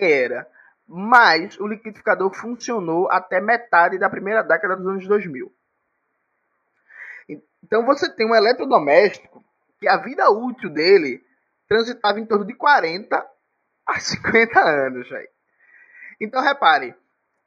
Era. Mas o liquidificador funcionou até metade da primeira década dos anos 2000. Então você tem um eletrodoméstico que a vida útil dele transitava em torno de 40 a 50 anos. Véio. Então repare,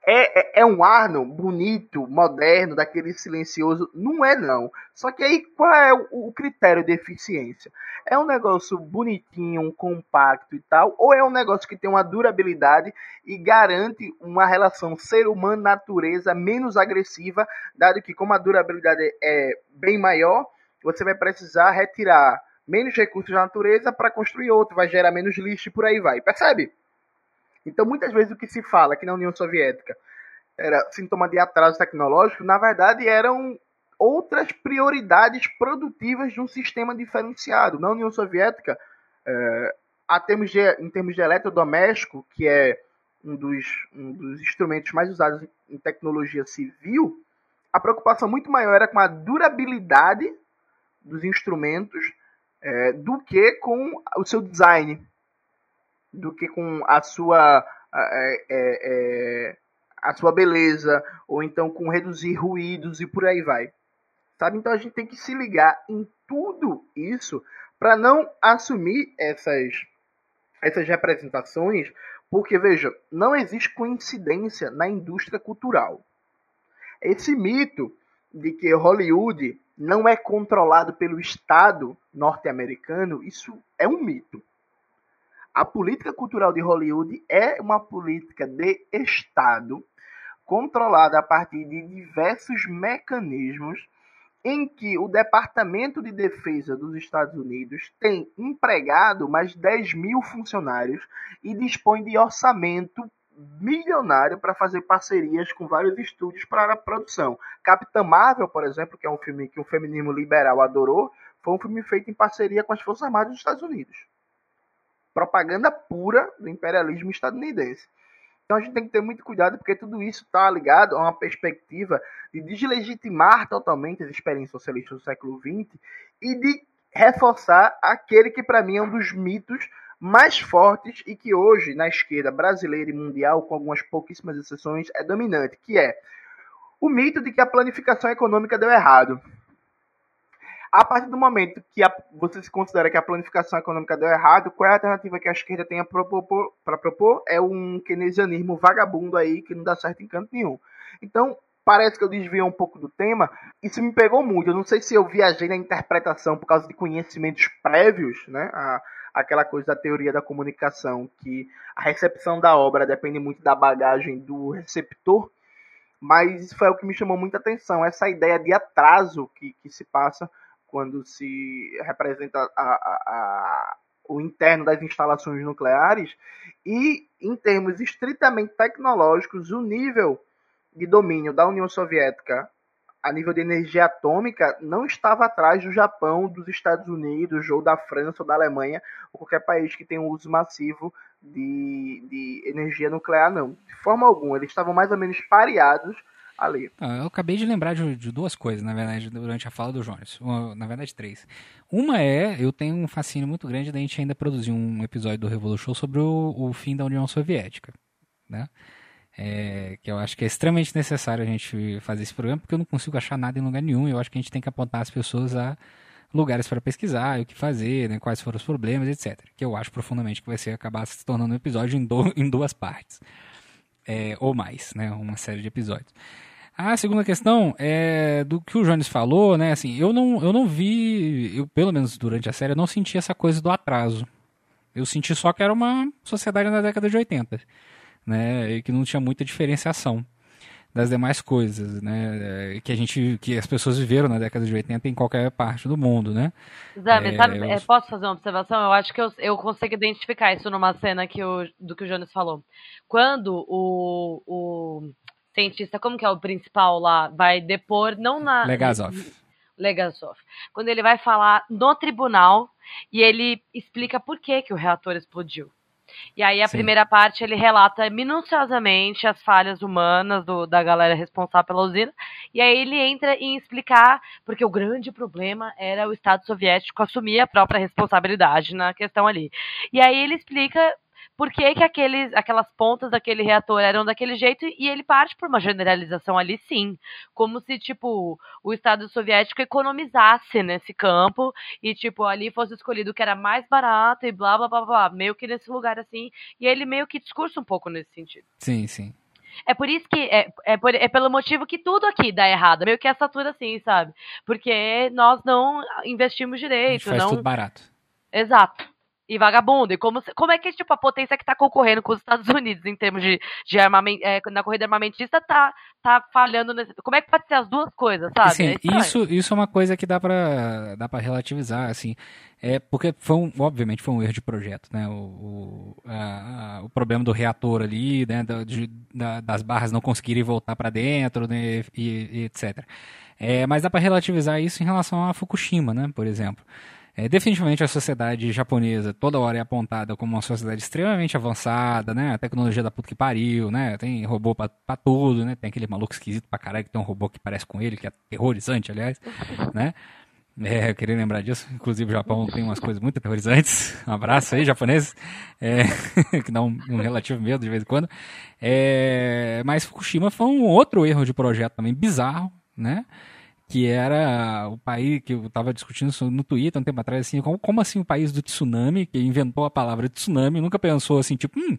é, é, é, um Arno bonito, moderno, daquele silencioso? Não é, não. Só que aí, qual é o, o, critério de eficiência? É um negócio bonitinho, compacto e tal, ou é um negócio que tem uma durabilidade e garante uma relação ser humano-natureza menos agressiva, dado que, como a durabilidade é bem maior, você vai precisar retirar menos recursos da natureza para construir outro, vai gerar menos lixo e por aí vai. Percebe? Então, muitas vezes o que se fala aqui na União Soviética era sintoma de atraso tecnológico, na verdade eram outras prioridades produtivas de um sistema diferenciado. Na União Soviética, é, a termos de, em termos de eletrodoméstico, que é um dos, um dos instrumentos mais usados em tecnologia civil, a preocupação muito maior era com a durabilidade dos instrumentos é, do que com o seu design do que com a sua é, é, a sua beleza ou então com reduzir ruídos e por aí vai. Sabe? Então a gente tem que se ligar em tudo isso para não assumir essas essas representações porque veja não existe coincidência na indústria cultural. Esse mito de que Hollywood não é controlado pelo Estado norte-americano, isso é um mito. A política cultural de Hollywood é uma política de Estado controlada a partir de diversos mecanismos em que o Departamento de Defesa dos Estados Unidos tem empregado mais 10 mil funcionários e dispõe de orçamento milionário para fazer parcerias com vários estúdios para a produção. Capitã Marvel, por exemplo, que é um filme que o feminismo liberal adorou, foi um filme feito em parceria com as Forças Armadas dos Estados Unidos propaganda pura do imperialismo estadunidense. Então a gente tem que ter muito cuidado porque tudo isso está ligado a uma perspectiva de deslegitimar totalmente as experiências socialistas do século XX e de reforçar aquele que para mim é um dos mitos mais fortes e que hoje na esquerda brasileira e mundial, com algumas pouquíssimas exceções, é dominante, que é o mito de que a planificação econômica deu errado. A partir do momento que a, você se considera que a planificação econômica deu errado, qual é a alternativa que a esquerda tem para propor, propor? É um keynesianismo vagabundo aí que não dá certo em canto nenhum. Então, parece que eu desvio um pouco do tema. Isso me pegou muito. Eu não sei se eu viajei na interpretação por causa de conhecimentos prévios, né? A, aquela coisa da teoria da comunicação, que a recepção da obra depende muito da bagagem do receptor. Mas isso foi o que me chamou muita atenção, essa ideia de atraso que, que se passa quando se representa a, a, a, o interno das instalações nucleares, e em termos estritamente tecnológicos, o nível de domínio da União Soviética a nível de energia atômica, não estava atrás do Japão, dos Estados Unidos, ou da França, ou da Alemanha, ou qualquer país que tenha um uso massivo de, de energia nuclear, não. De forma alguma, eles estavam mais ou menos pareados ali. Ah, eu acabei de lembrar de, de, duas coisas, na verdade, durante a fala do Jones. Na verdade, três. Uma é, eu tenho um fascínio muito grande da gente ainda produzir um episódio do Revolution sobre o, o fim da União Soviética, né? É, que eu acho que é extremamente necessário a gente fazer esse programa, porque eu não consigo achar nada em lugar nenhum. Eu acho que a gente tem que apontar as pessoas a lugares para pesquisar, o que fazer, né, quais foram os problemas, etc. Que eu acho profundamente que vai ser acabar se tornando um episódio em, do, em duas partes. É, ou mais, né, uma série de episódios. A segunda questão é do que o Jones falou, né? Assim, eu não, eu não vi, eu, pelo menos durante a série, eu não senti essa coisa do atraso. Eu senti só que era uma sociedade na década de 80, né? E que não tinha muita diferenciação das demais coisas, né? Que a gente, que as pessoas viveram na década de 80 em qualquer parte do mundo, né? Zé, é, sabe, eu... posso fazer uma observação? Eu acho que eu, eu consigo identificar isso numa cena que o, do que o Jones falou. Quando o, o cientista, como que é o principal lá, vai depor, não na... Legazov. Legazov. Quando ele vai falar no tribunal e ele explica por que, que o reator explodiu. E aí a Sim. primeira parte ele relata minuciosamente as falhas humanas do, da galera responsável pela usina. E aí ele entra em explicar, porque o grande problema era o Estado soviético assumir a própria responsabilidade na questão ali. E aí ele explica por que, que aqueles, aquelas pontas daquele reator eram daquele jeito e ele parte por uma generalização ali sim, como se tipo o Estado soviético economizasse nesse campo e tipo ali fosse escolhido o que era mais barato e blá blá blá blá, meio que nesse lugar assim, e ele meio que discursa um pouco nesse sentido. Sim, sim. É por isso que. É, é, por, é, pelo motivo que tudo aqui dá errado. Meio que essa tudo assim, sabe? Porque nós não investimos direito. faz não... tudo barato. Exato e vagabundo. E como, como é que tipo, a potência que está concorrendo com os Estados Unidos em termos de, de armamento, é, na corrida armamentista tá, tá falhando nesse. Como é que pode ser as duas coisas, sabe? Sim, é isso, isso é uma coisa que dá para dá pra relativizar, assim. É porque foi um, obviamente foi um erro de projeto, né? O, o, a, a, o problema do reator ali, né? Da, de, da, das barras não conseguirem voltar para dentro, né? E, e etc. É, mas dá para relativizar isso em relação a Fukushima, né? Por exemplo. É, definitivamente a sociedade japonesa toda hora é apontada como uma sociedade extremamente avançada, né? A tecnologia da puta que pariu, né? Tem robô pra, pra tudo, né? Tem aquele maluco esquisito pra caralho que tem um robô que parece com ele, que é aterrorizante, aliás, né? É, eu queria lembrar disso. Inclusive, o Japão tem umas coisas muito aterrorizantes. Um abraço aí, japoneses. É, que dá um, um, relativo medo de vez em quando. É, mas Fukushima foi um outro erro de projeto também bizarro, né? Que era o país que eu estava discutindo no Twitter um tempo atrás, assim, como, como assim o país do tsunami, que inventou a palavra tsunami, nunca pensou assim, tipo, hum,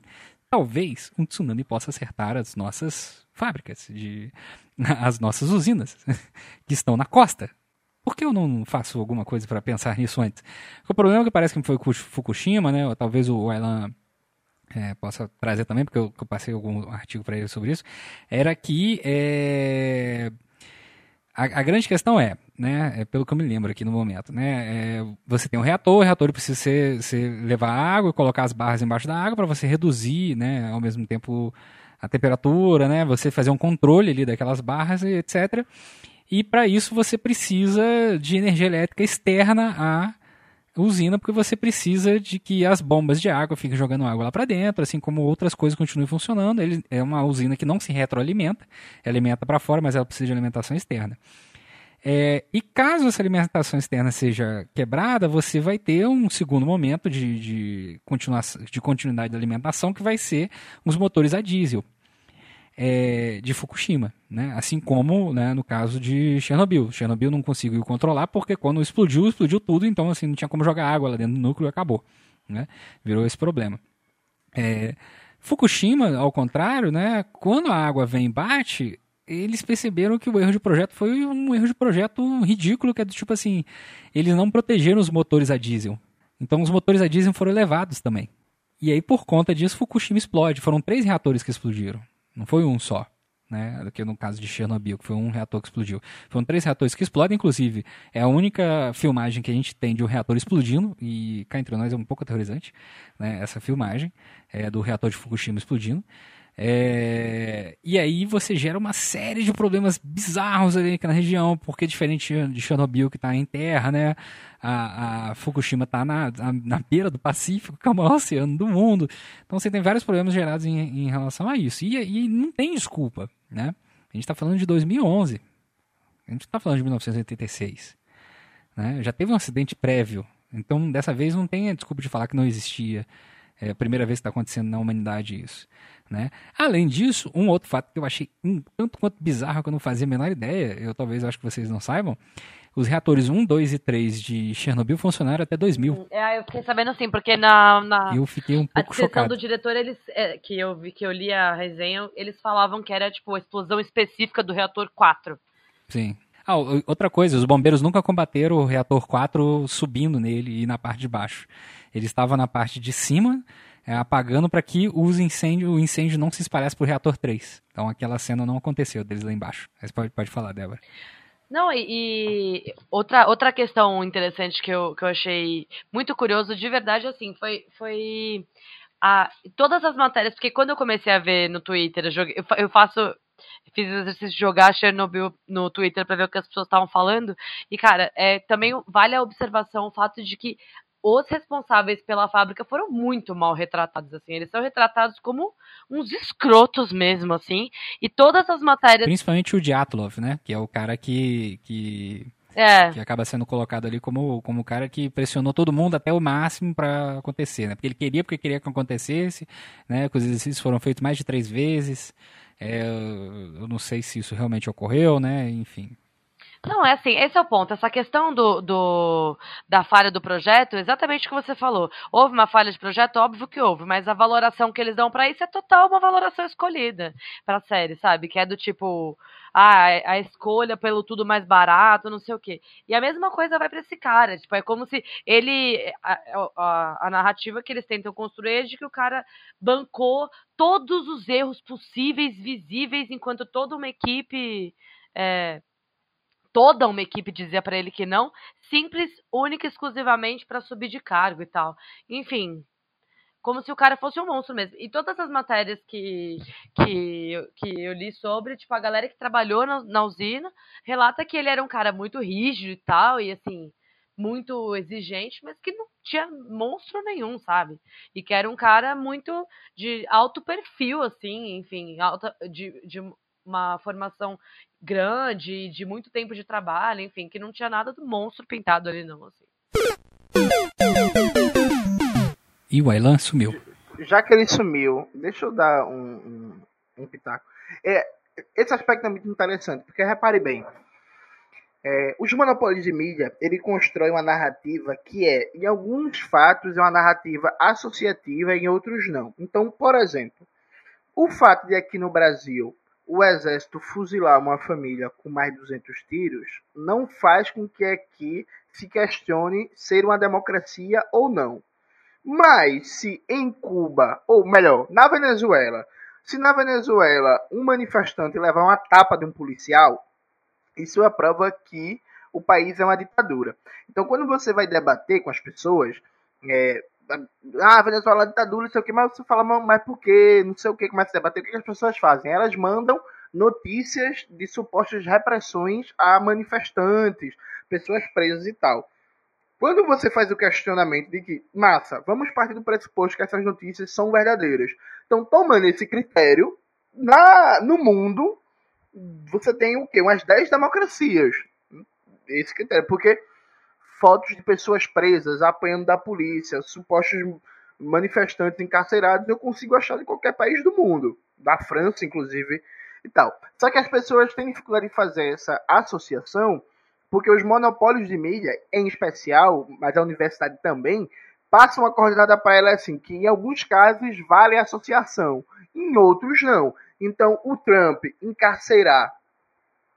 talvez um tsunami possa acertar as nossas fábricas, de, as nossas usinas, que estão na costa. Por que eu não faço alguma coisa para pensar nisso antes? O problema é que parece que foi Fukushima, né? Ou talvez o Elan é, possa trazer também, porque eu, eu passei algum artigo para ele sobre isso, era que é, a, a, grande questão é, né, é pelo que eu me lembro aqui no momento, né, é, você tem um reator, o reator precisa ser, ser, levar água e colocar as barras embaixo da água para você reduzir, né, ao mesmo tempo a temperatura, né, você fazer um controle ali daquelas barras etc. E para isso você precisa de energia elétrica externa à usina, porque você precisa de que as bombas de água fiquem jogando água lá para dentro, assim como outras coisas continuem funcionando. Ele é uma usina que não se retroalimenta, alimenta para fora, mas ela precisa de alimentação externa. É, e caso essa alimentação externa seja quebrada, você vai ter um segundo momento de, de, de continuidade da alimentação, que vai ser os motores a diesel é, de Fukushima, né? assim como né, no caso de Chernobyl. Chernobyl não conseguiu controlar porque quando explodiu, explodiu tudo, então assim, não tinha como jogar água lá dentro do núcleo e acabou. Né? Virou esse problema. É, Fukushima, ao contrário, né, quando a água vem e bate, eles perceberam que o erro de projeto foi um erro de projeto ridículo, que é do tipo assim, eles não protegeram os motores a diesel. Então os motores a diesel foram levados também. E aí, por conta disso, Fukushima explode. Foram três reatores que explodiram. Não foi um só. Né, do que no caso de Chernobyl, que foi um reator que explodiu. Foram três reatores que explodem, inclusive. É a única filmagem que a gente tem de um reator explodindo, e cá entre nós é um pouco aterrorizante, né, essa filmagem é, do reator de Fukushima explodindo. É, e aí você gera uma série de problemas bizarros ali na região, porque diferente de Chernobyl que está em terra, né? A, a Fukushima está na, na beira do Pacífico, que é o maior oceano do mundo. Então você tem vários problemas gerados em, em relação a isso. E, e não tem desculpa, né? A gente está falando de 2011. A gente está falando de 1986. Né? Já teve um acidente prévio. Então, dessa vez, não tem a desculpa de falar que não existia. É a primeira vez que está acontecendo na humanidade isso. Né? Além disso, um outro fato que eu achei um tanto quanto bizarro que eu não fazia a menor ideia, eu talvez acho que vocês não saibam, os reatores 1, 2 e 3 de Chernobyl funcionaram até 2000. É, eu fiquei sabendo assim, porque na, na eu fiquei um pouco a chocado. do diretor, eles é, que eu vi que eu li a resenha, eles falavam que era tipo a explosão específica do reator 4. Sim. Ah, outra coisa, os bombeiros nunca combateram o reator 4 subindo nele e na parte de baixo. Ele estava na parte de cima, é, apagando para que os incêndio, o incêndio não se espalhasse para o reator 3. Então aquela cena não aconteceu deles lá embaixo. Mas pode, pode falar, Débora. Não, e, e, outra, outra questão interessante que eu, que eu achei muito curioso, de verdade, assim, foi, foi a, todas as matérias, porque quando eu comecei a ver no Twitter, eu, eu faço, fiz o exercício de jogar Chernobyl no Twitter para ver o que as pessoas estavam falando, e cara, é, também vale a observação o fato de que os responsáveis pela fábrica foram muito mal retratados, assim. Eles são retratados como uns escrotos mesmo, assim. E todas as matérias. Principalmente o Dyatlov, né? Que é o cara que. que... É. Que acaba sendo colocado ali como, como o cara que pressionou todo mundo até o máximo para acontecer, né? Porque ele queria, porque queria que acontecesse, né? Que os exercícios foram feitos mais de três vezes. É, eu não sei se isso realmente ocorreu, né? Enfim. Não, é assim, esse é o ponto. Essa questão do, do, da falha do projeto, exatamente o que você falou. Houve uma falha de projeto? Óbvio que houve, mas a valoração que eles dão para isso é total uma valoração escolhida pra série, sabe? Que é do tipo, ah, a escolha pelo tudo mais barato, não sei o quê. E a mesma coisa vai para esse cara. Tipo, é como se ele. A, a, a narrativa que eles tentam construir é de que o cara bancou todos os erros possíveis, visíveis, enquanto toda uma equipe. É, toda uma equipe dizia para ele que não, simples, única e exclusivamente para subir de cargo e tal. Enfim, como se o cara fosse um monstro mesmo. E todas as matérias que, que, que eu li sobre, tipo, a galera que trabalhou na, na usina relata que ele era um cara muito rígido e tal, e assim, muito exigente, mas que não tinha monstro nenhum, sabe? E que era um cara muito de alto perfil, assim, enfim, alta, de, de uma formação grande, de muito tempo de trabalho, enfim, que não tinha nada do monstro pintado ali, não, assim. E o Aylan sumiu. Já que ele sumiu, deixa eu dar um, um, um pitaco. É, esse aspecto é muito interessante, porque repare bem, é, os monopólios de mídia, ele constrói uma narrativa que é, em alguns fatos, é uma narrativa associativa, em outros não. Então, por exemplo, o fato de aqui no Brasil o exército fuzilar uma família com mais de 200 tiros não faz com que aqui se questione ser uma democracia ou não. Mas se em Cuba, ou melhor, na Venezuela, se na Venezuela um manifestante levar uma tapa de um policial, isso é prova que o país é uma ditadura. Então, quando você vai debater com as pessoas, é, ah, Venezuela é ditadura, não sei o que, mas você fala, mas por quê? Não sei o que, começa a debater. O que as pessoas fazem? Elas mandam notícias de supostas repressões a manifestantes, pessoas presas e tal. Quando você faz o questionamento de que, massa, vamos partir do pressuposto que essas notícias são verdadeiras. Então, tomando esse critério, na, no mundo, você tem o quê? Umas 10 democracias. Esse critério. Porque fotos de pessoas presas, apanhando da polícia, supostos manifestantes encarcerados, eu consigo achar em qualquer país do mundo. Da França, inclusive, e tal. Só que as pessoas têm dificuldade em fazer essa associação porque os monopólios de mídia, em especial, mas a universidade também, passam a coordenada para ela assim, que em alguns casos vale a associação, em outros não. Então, o Trump encarcerar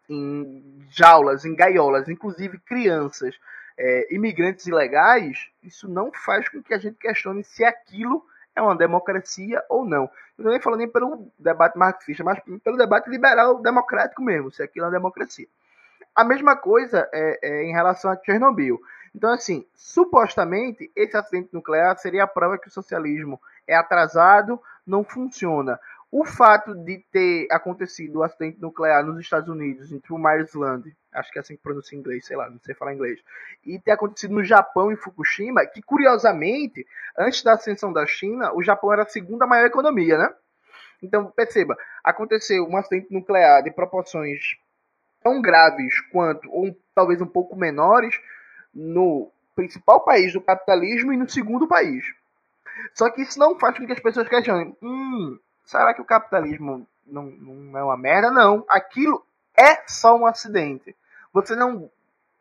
em jaulas, em gaiolas, inclusive crianças, é, imigrantes ilegais, isso não faz com que a gente questione se aquilo é uma democracia ou não. Eu não nem falando nem pelo debate marxista, mas pelo debate liberal democrático mesmo, se aquilo é uma democracia. A mesma coisa é, é em relação a Chernobyl. Então, assim, supostamente, esse acidente nuclear seria a prova que o socialismo é atrasado, não funciona. O fato de ter acontecido o acidente nuclear nos Estados Unidos, em Three Island, acho que é assim que pronuncia em inglês, sei lá, não sei falar inglês, e ter acontecido no Japão, em Fukushima, que curiosamente, antes da ascensão da China, o Japão era a segunda maior economia, né? Então, perceba, aconteceu um acidente nuclear de proporções tão graves quanto, ou talvez um pouco menores, no principal país do capitalismo e no segundo país. Só que isso não faz com que as pessoas questionem, hum, será que o capitalismo não, não é uma merda? Não, aquilo é só um acidente. Você não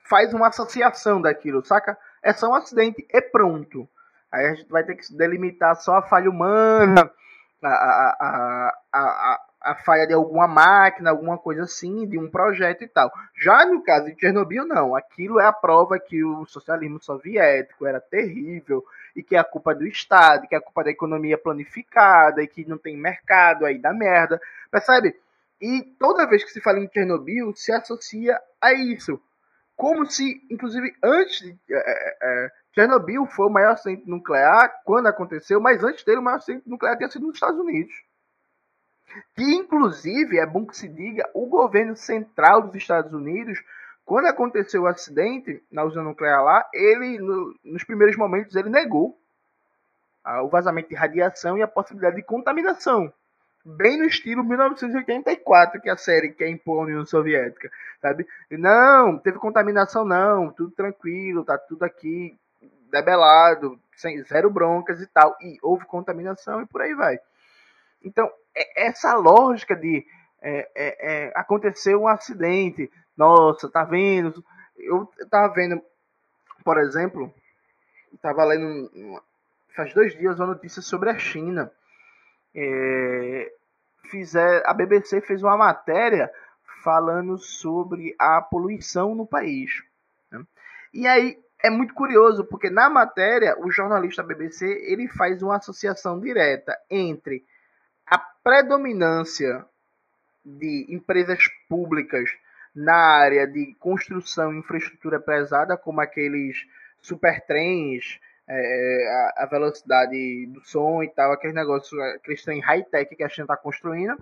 faz uma associação daquilo, saca? É só um acidente e pronto. Aí a gente vai ter que delimitar só a falha humana, a, a, a, a, falha de alguma máquina, alguma coisa assim, de um projeto e tal. Já no caso de Chernobyl, não. Aquilo é a prova que o socialismo soviético era terrível e que é a culpa do Estado, que é a culpa da economia planificada e que não tem mercado, aí dá merda. Percebe? E toda vez que se fala em Chernobyl, se associa a isso. Como se, inclusive, antes de. É, é, é Chernobyl foi o maior acidente nuclear quando aconteceu, mas antes dele o maior acidente nuclear tinha sido nos Estados Unidos. Que, inclusive, é bom que se diga, o governo central dos Estados Unidos, quando aconteceu o acidente na usina nuclear lá, ele, no, nos primeiros momentos, ele negou o vazamento de radiação e a possibilidade de contaminação. Bem no estilo 1984, que é a série que é a União Soviética, sabe? Não, teve contaminação não, tudo tranquilo, tá tudo aqui debelado, sem zero broncas e tal. E houve contaminação e por aí vai. Então, essa lógica de é, é, é, um acidente, nossa, tá vendo? Eu tava vendo, por exemplo, tava lendo faz dois dias uma notícia sobre a China. É, fizer, a BBC fez uma matéria falando sobre a poluição no país. Né? E aí é muito curioso, porque na matéria o jornalista BBC ele faz uma associação direta entre a predominância de empresas públicas na área de construção e infraestrutura pesada, como aqueles supertrens, é, a, a, velocidade do som e tal, aqueles negócios, aqueles trem high-tech que a China está construindo.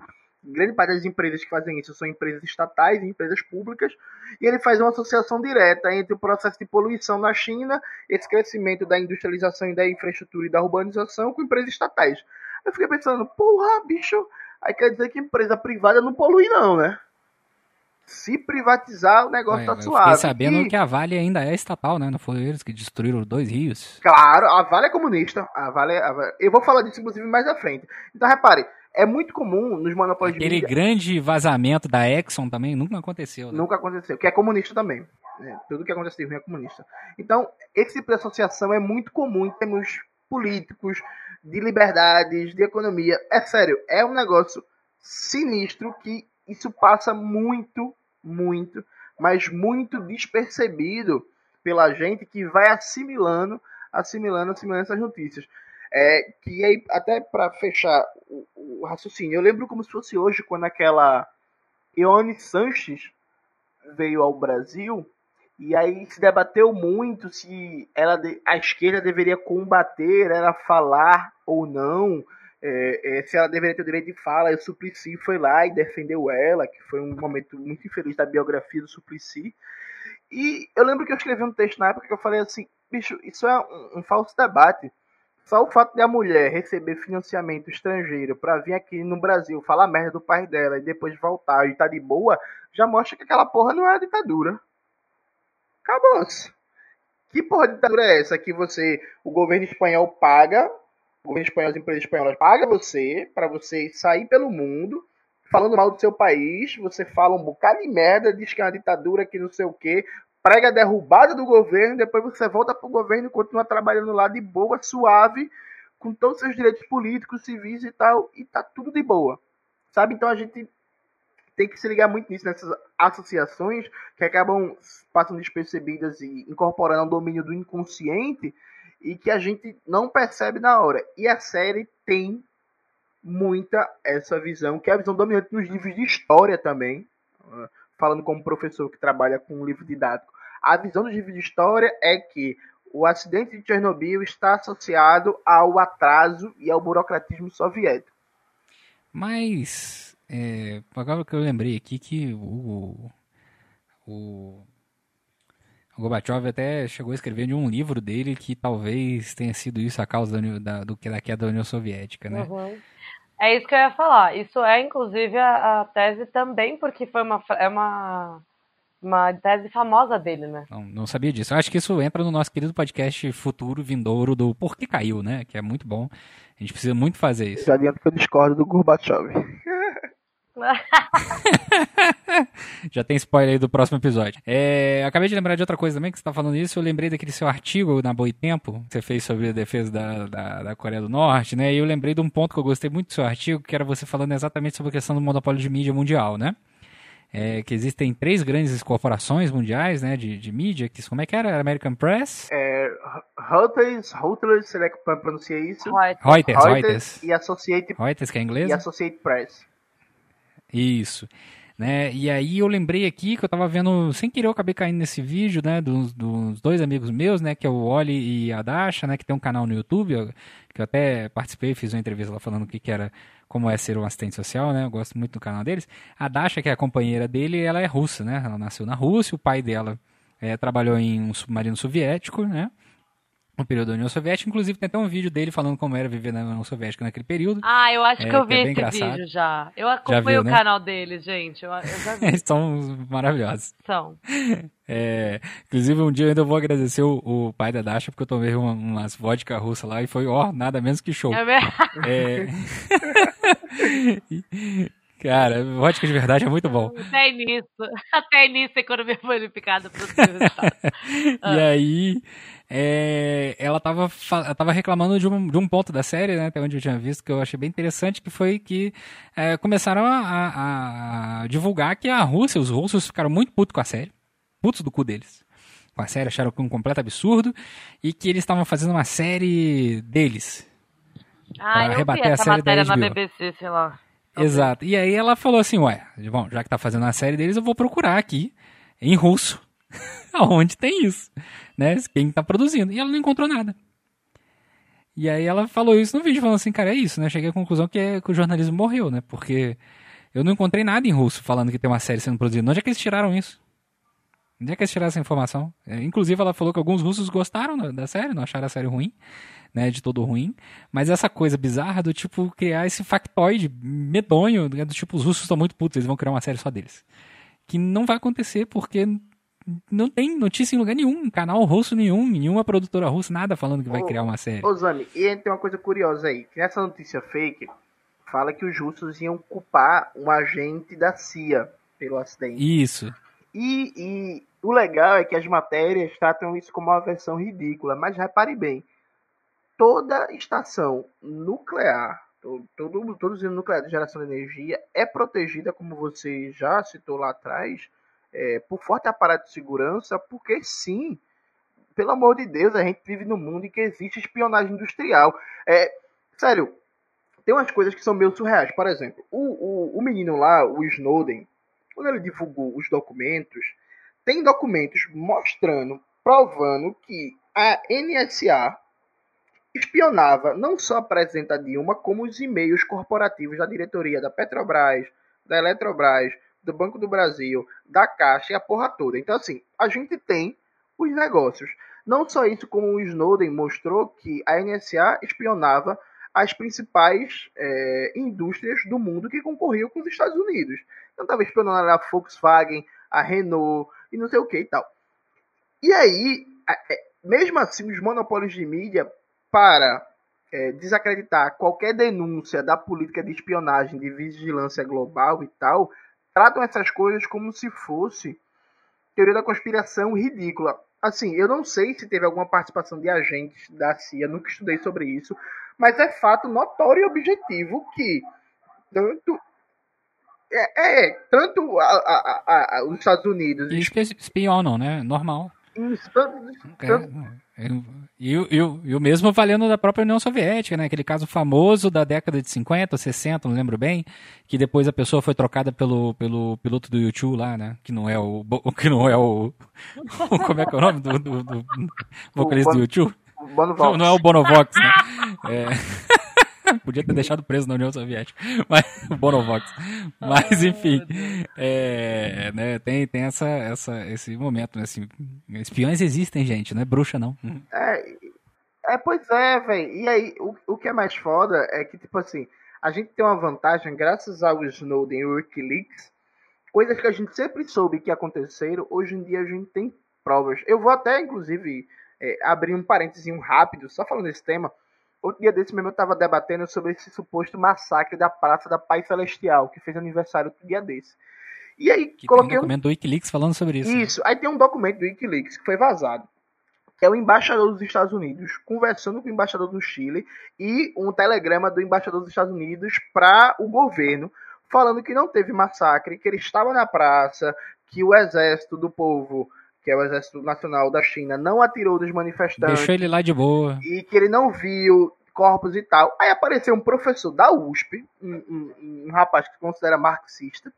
Grande parte das empresas que fazem isso são empresas estatais e empresas públicas, e ele faz uma associação direta entre o processo de poluição na China, esse crescimento da industrialização e da infraestrutura e da urbanização com empresas estatais. Eu fiquei pensando, porra, bicho, aí quer dizer que empresa privada não polui não, né? Se privatizar, o negócio tá suave. Fiquei sabendo e... que a Vale ainda é estatal, né? Não foi eles que destruíram dois rios. Claro, a Vale é comunista. A Vale, é, a vale... Eu vou falar disso, inclusive, mais à frente. Então, repare, é muito comum nos monopólios Aquele de mídia... grande vazamento da Exxon também nunca aconteceu. Né? Nunca aconteceu, que é comunista também. Né? Tudo que acontece é comunista. Então, esse tipo de associação é muito comum em termos políticos, de liberdades, de economia. É sério, é um negócio sinistro que isso passa muito, muito, mas muito despercebido pela gente que vai assimilando, assimilando, assimilando essas notícias. É, que aí, até para fechar o, o, raciocínio, eu lembro como se fosse hoje, quando aquela Ione Sanches veio ao Brasil e aí se debateu muito se ela, a esquerda deveria combater, ela falar ou não, é, é, se ela deveria ter o direito de fala. E o Suplicy foi lá e defendeu ela, que foi um momento muito infeliz da biografia do Suplicy. E eu lembro que eu escrevi um texto na época que eu falei assim, bicho, isso é um, um falso debate. Só o fato de a mulher receber financiamento estrangeiro para vir aqui no Brasil falar merda do pai dela e depois voltar e tá de boa, já mostra que aquela porra não é ditadura. Acabou-se. Que porra de ditadura é essa que você, o governo espanhol paga, o governo espanhol, as empresas espanholas pagam você para você sair pelo mundo falando mal do seu país, você fala um bocado de merda, diz que é uma ditadura, que não sei o que, prega a derrubada do governo, depois você volta pro governo e continua trabalhando lá de boa, suave, com todos os seus direitos políticos, civis e tal, e tá tudo de boa. Sabe? Então a gente tem que se ligar muito nisso, nessas associações que acabam passando despercebidas e incorporando ao domínio do inconsciente e que a gente não percebe na hora. E a série tem muita essa visão, que é a visão dominante nos livros de história também, ah, falando como professor que trabalha com livro didático. A visão dos livros de história é que o acidente de Chernobyl está associado ao atraso e ao burocratismo soviético. Mas, é, agora que eu lembrei aqui que o, o, o Gorbachev até chegou a escrever de um livro dele que talvez tenha sido isso a causa da, da, do que da queda da União Soviética, né? Uhum. É isso que eu ia falar. Isso é, inclusive, a, a tese também, porque foi uma, é uma, uma tese famosa dele, né? Não, não sabia disso. Eu acho que isso entra no nosso querido podcast futuro vindouro do Por que Caiu, né? Que é muito bom. A gente precisa muito fazer isso. Já adianto que eu discordo do Gorbachev. Já tem spoiler aí do próximo episódio. É, acabei de lembrar de outra coisa também, que você tá falando isso. Eu lembrei daquele seu artigo na Boitempo, que você fez sobre a defesa da, da, da, Coreia do Norte, né? E eu lembrei de um ponto que eu gostei muito do seu artigo, que era você falando exatamente sobre a questão do monopólio de mídia mundial, né? É, que existem três grandes corporações mundiais, né, de, de mídia, que como é que era? American Press? É, Reuters, Reuters, será que pronunciar isso? Reuters, Reuters, Reuters. E Associated, Reuters, que é inglês? E Associated Press. Isso. Né? E aí eu lembrei aqui que eu tava vendo, sem querer eu acabei caindo nesse vídeo, né, dos, dos dois amigos meus, né, que é o Oli e a Dasha, né, que tem um canal no YouTube, que eu até participei, fiz uma entrevista lá falando o que, que era, como é ser um assistente social, né, eu gosto muito do canal deles. A Dasha, que é a companheira dele, ela é russa, né, ela nasceu na Rússia, o pai dela é, trabalhou em um submarino soviético, né, no período da União Soviética. Inclusive, tem até um vídeo dele falando como era viver na União Soviética naquele período. Ah, eu acho É, que eu é vi bem esse engraçado. vídeo já. Eu acompanho viu, o né? canal deles, gente. Eu, eu já vi. Eles são maravilhosos. São. É, inclusive, um dia eu ainda vou agradecer o, o pai da Dasha, porque eu tomei uma, umas vodka russa lá e foi, ó, nada menos que show. É mesmo? É... Cara, vodka de verdade é muito bom. Até nisso. Até nisso a economia bonificada para os. E aí, é, ela, tava, fa- ela tava reclamando de um, de um ponto da série, né, até onde eu tinha visto, que eu achei bem interessante, que foi que é, começaram a, a- a divulgar que a Rússia, os russos ficaram muito putos com a série, putos do cu deles. Com a série, acharam que um completo absurdo, e que eles estavam fazendo uma série deles, Ah, eu vi rebater a essa série da matéria na. BBC, sei lá. Exato. E aí ela falou assim, ué, bom, já que tá fazendo a série deles, eu vou procurar aqui, em russo, aonde tem isso, né? Quem tá produzindo. E ela não encontrou nada. E aí ela falou isso no vídeo, falando assim, cara, é isso, né? Cheguei à conclusão que, é, que o jornalismo morreu, né? Porque eu não encontrei nada em russo falando que tem uma série sendo produzida. Onde é que eles tiraram isso? Onde é que eles tiraram essa informação? É, inclusive, ela falou que alguns russos gostaram da, da série, não acharam a série ruim, né? De todo ruim. Mas essa coisa bizarra do tipo criar esse factoide medonho, né, do tipo, os russos estão muito putos, eles vão criar uma série só deles. Que não vai acontecer porque não tem notícia em lugar nenhum, canal russo nenhum, nenhuma produtora russa, nada falando que vai Ô, criar uma série. Ô Zami, e tem uma coisa curiosa aí, que nessa notícia fake fala que os russos iam culpar um agente da CIA pelo acidente. Isso. E, e o legal é que as matérias tratam isso como uma versão ridícula, mas repare bem, toda estação nuclear, to- todo, todo usina nuclear de geração de energia é protegida, como você já citou lá atrás, é, por forte aparato de segurança, porque sim, pelo amor de Deus, a gente vive num mundo em que existe espionagem industrial. É, sério, tem umas coisas que são meio surreais. Por exemplo, o, o, o menino lá, o Snowden, quando ele divulgou os documentos, tem documentos mostrando, provando que a NSA espionava não só a presidenta Dilma, como os e-mails corporativos da diretoria da Petrobras, da Eletrobras, do Banco do Brasil, da Caixa e a porra toda. Então, assim, a gente tem os negócios. Não só isso, como o Snowden mostrou que a NSA espionava as principais é, indústrias do mundo que concorriam com os Estados Unidos. Então estava espionando a Volkswagen, a Renault e não sei o que e tal. E aí, é, mesmo assim, os monopólios de mídia, para é, desacreditar qualquer denúncia da política de espionagem, de vigilância global e tal, tratam essas coisas como se fosse teoria da conspiração ridícula. Assim, eu não sei se teve alguma participação de agentes da CIA, nunca estudei sobre isso, mas é fato notório e objetivo que tanto é, é, tanto a- a- a- os Estados Unidos espionam, né? Normal. É, E, o- e, e mesmo valendo da própria União Soviética, né? Aquele caso famoso da década de 50, 60, não lembro bem, que depois a pessoa foi trocada pelo, pelo piloto do YouTube lá, né? Que não é o. Que não é o. Como é que é o nome do, do, do vocalista do YouTube? Não, não é o Bonovox, né? É. Podia ter deixado preso na União Soviética. Mas, Bonovox. Mas, enfim. É, né, tem tem essa, essa, esse momento, né? Assim, espiões existem, gente, não é bruxa, não. É, é pois é, velho. E aí, o, o que é mais foda é que, tipo assim, a gente tem uma vantagem, graças ao Snowden e ao Wikileaks, coisas que a gente sempre soube que aconteceram, hoje em dia a gente tem provas. Eu vou até, inclusive, é, abrir um parênteses rápido, só falando desse tema. Outro dia desse mesmo eu estava debatendo sobre esse suposto massacre da Praça da Paz Celestial, que fez aniversário outro dia desse. E aí, Que coloquei tem um um documento do Wikileaks falando sobre isso. né? isso. Aí tem um documento do Wikileaks que foi vazado. Que é o embaixador dos Estados Unidos conversando com o embaixador do Chile e um telegrama do embaixador dos Estados Unidos para o governo, falando que não teve massacre, que ele estava na praça, que o exército do povo, que é o exército nacional da China, não atirou dos manifestantes Deixou ele lá de boa. e que ele não viu corpos e tal. Aí apareceu um professor da USP, um, um- um rapaz que se considera marxista,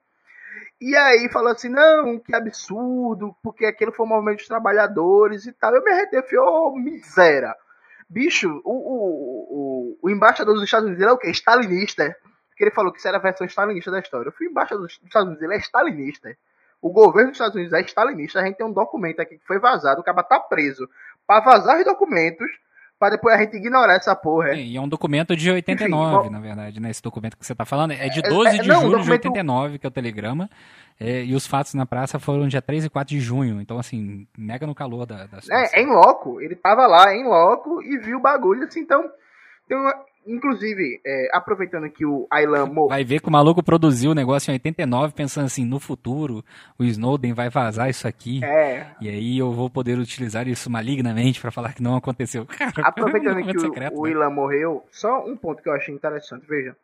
e aí falou assim, não, que absurdo, porque aquilo foi um movimento dos trabalhadores e tal. Eu me arretei, falei, ô, miséria. Bicho, o, o, o, o embaixador dos Estados Unidos ele é o quê? Stalinista. é? Porque ele falou que isso era a versão stalinista da história. Eu fui embaixador dos Estados Unidos, ele é stalinista. É. O governo dos Estados Unidos é stalinista. A gente tem um documento aqui que foi vazado, o cara tá preso. Pra vazar os documentos, pra depois a gente ignorar essa porra. é. E é um documento de 89, Enfim, bom- na verdade, né? Esse documento que você tá falando é de É, 12 é, de não, julho de documento- 89, que é o telegrama. é, e os fatos na praça foram dia 3 e 4 de junho. Então, assim, mega no calor da, da situação. É, em loco. Ele tava lá em loco e viu o bagulho, assim, então. uma- inclusive, é, aproveitando que o Aylan morreu. Vai ver que o maluco produziu o negócio em 89, pensando assim, no futuro, o Snowden vai vazar isso aqui. É, E aí eu vou poder utilizar isso malignamente pra falar que não aconteceu. Cara, aproveitando é que o, secreto, o né? Morreu, só um ponto que eu achei interessante. Veja,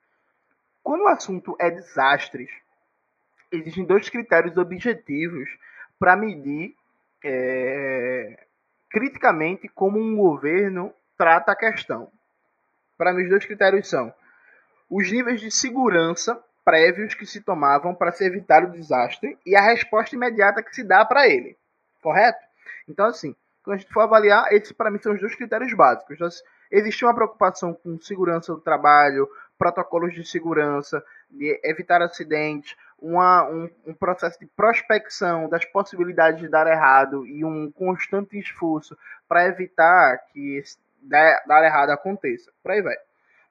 quando o assunto é desastres, existem dois critérios objetivos para medir é, criticamente como um governo trata a questão. Para mim, os dois critérios são os níveis de segurança prévios que se tomavam para se evitar o desastre e a resposta imediata que se dá para ele. Correto? Então, assim, quando a gente for avaliar, esses para mim são os dois critérios básicos. Então, existia uma preocupação com segurança do trabalho, protocolos de segurança, de evitar acidentes, uma- um, um processo de prospecção das possibilidades de dar errado e um constante esforço para evitar que esse dar, dar errado aconteça. Por aí vai.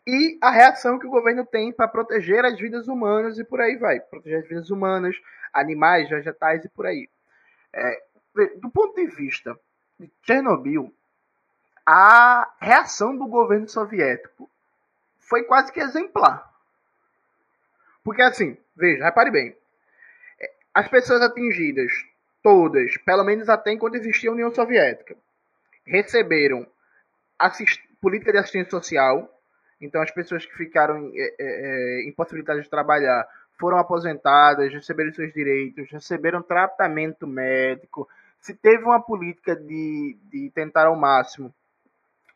E a reação que o governo tem para proteger as vidas humanas e por aí vai. Proteger as vidas humanas, animais, vegetais e por aí. É, do ponto de vista de Chernobyl, a reação do governo soviético foi quase que exemplar. Porque assim, veja, repare bem. é, As pessoas atingidas, todas, pelo menos até enquanto existia a União Soviética, receberam assist- política de assistência social. Então as pessoas que ficaram é, é, é, impossibilitadas de trabalhar foram aposentadas, receberam seus direitos, receberam tratamento médico. Se teve uma política de, de tentar ao máximo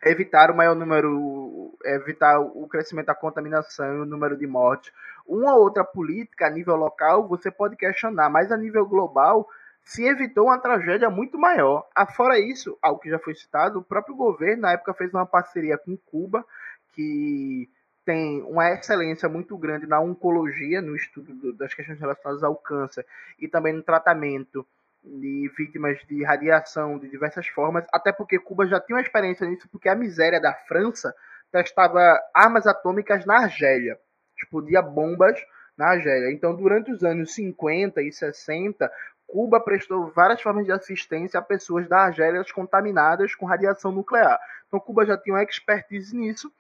evitar o maior número, evitar o crescimento da contaminação e o número de mortes. Uma ou outra política a nível local você pode questionar, mas a nível global se evitou uma tragédia muito maior. Afora isso, algo que já foi citado, o próprio governo na época fez uma parceria com Cuba, que tem uma excelência muito grande na oncologia, no estudo do- das questões relacionadas ao câncer e também no tratamento de vítimas de radiação de diversas formas, até porque Cuba já tinha uma experiência nisso, porque a miséria da França testava armas atômicas na Argélia, explodia bombas na Argélia. Então, durante os anos 50 e 60, Cuba prestou várias formas de assistência a pessoas da Argélia contaminadas com radiação nuclear. Então, Cuba já tinha uma expertise nisso,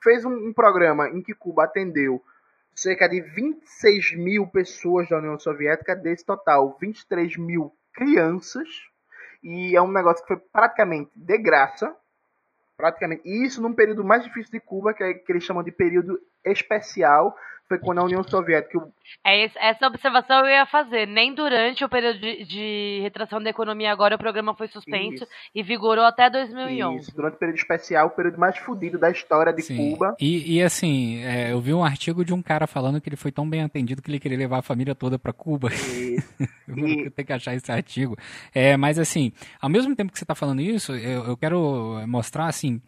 fez um, um programa em que Cuba atendeu cerca de 26 mil pessoas da União Soviética, desse total, 23 mil crianças, e é um negócio que foi praticamente de graça, praticamente, e isso num período mais difícil de Cuba, que, é, que eles chamam de período especial, foi quando a União Soviética, É isso- essa observação eu ia fazer. Nem durante o período de, de retração da economia agora o programa foi suspenso Isso. e vigorou até 2011. Isso, durante o período especial, o período mais fodido da história de Sim. Cuba. E, e, assim, é, eu vi um artigo de um cara falando que ele foi tão bem atendido que ele queria levar a família toda pra Cuba. E, Eu E- ter que achar esse artigo. É, mas assim, ao mesmo tempo que você está falando isso, eu, eu quero mostrar assim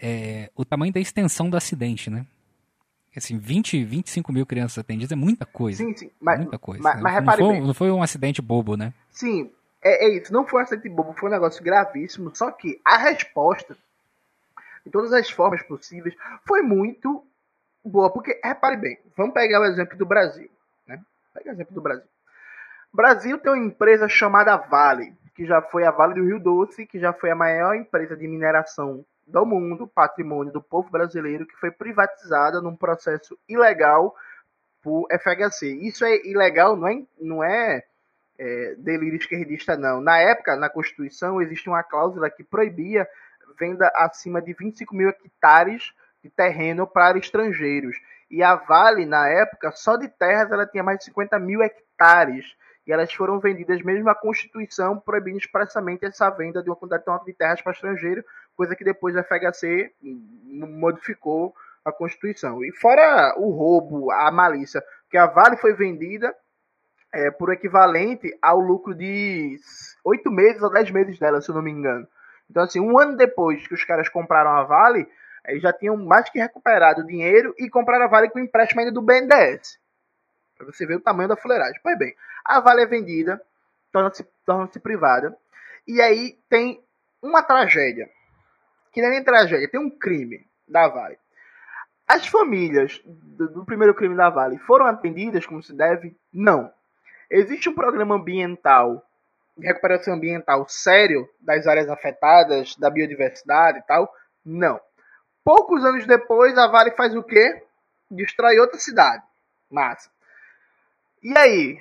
é, o tamanho da extensão do acidente, né? Assim, 20, 25 mil crianças atendidas é muita coisa. Sim, sim. Mas, muita coisa. mas, né? mas não, repare foi, bem. não foi um acidente bobo, né? Sim, é, é isso. Não foi um acidente bobo, foi um negócio gravíssimo. Só que a resposta, de todas as formas possíveis, foi muito boa. Porque, repare bem, vamos pegar o exemplo do Brasil. Né? Pega o exemplo do Brasil. O Brasil tem uma empresa chamada Vale, que já foi a Vale do Rio Doce, que já foi a maior empresa de mineração do mundo, patrimônio do povo brasileiro, que foi privatizada num processo ilegal por FHC. Isso é ilegal, não é, não é é, delírio esquerdista, não. Na época, na Constituição, existe uma cláusula que proibia venda acima de 25 mil hectares de terreno para estrangeiros. E a Vale, na época, só de terras, ela tinha mais de 50 mil hectares. E elas foram vendidas, mesmo a Constituição proibindo expressamente essa venda de uma quantidade tão alta de terras para estrangeiro, coisa que depois a FHC modificou a Constituição. E fora o roubo, a malícia, que a Vale foi vendida é, por equivalente ao lucro de oito meses ou dez meses dela, se eu não me engano. Então, assim, um ano depois que os caras compraram a Vale, eles já tinham mais que recuperado o dinheiro e compraram a Vale com empréstimo ainda do BNDES. Pra você ver o tamanho da fuleiragem. Pois bem, a Vale é vendida, torna-se torna privada, e aí tem uma tragédia. Que é nem tragédia, tem um crime da Vale. As famílias do, do primeiro crime da Vale foram atendidas como se deve? Não. Existe um programa ambiental, de recuperação ambiental sério das áreas afetadas, da biodiversidade e tal? Não. Poucos anos depois, a Vale faz o quê? Destrói outra cidade. Massa. E aí?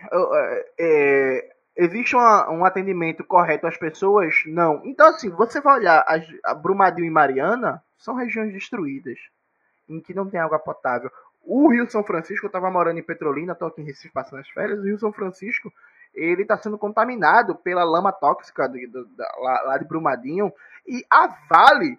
É, existe uma, um atendimento correto às pessoas? Não. Então, assim, você vai olhar as, a Brumadinho e Mariana, são regiões destruídas, em que não tem água potável. O Rio São Francisco, eu estava morando em Petrolina, estou aqui em Recife passando as férias, o Rio São Francisco, ele está sendo contaminado pela lama tóxica de, de, de, lá, lá de Brumadinho, e a Vale,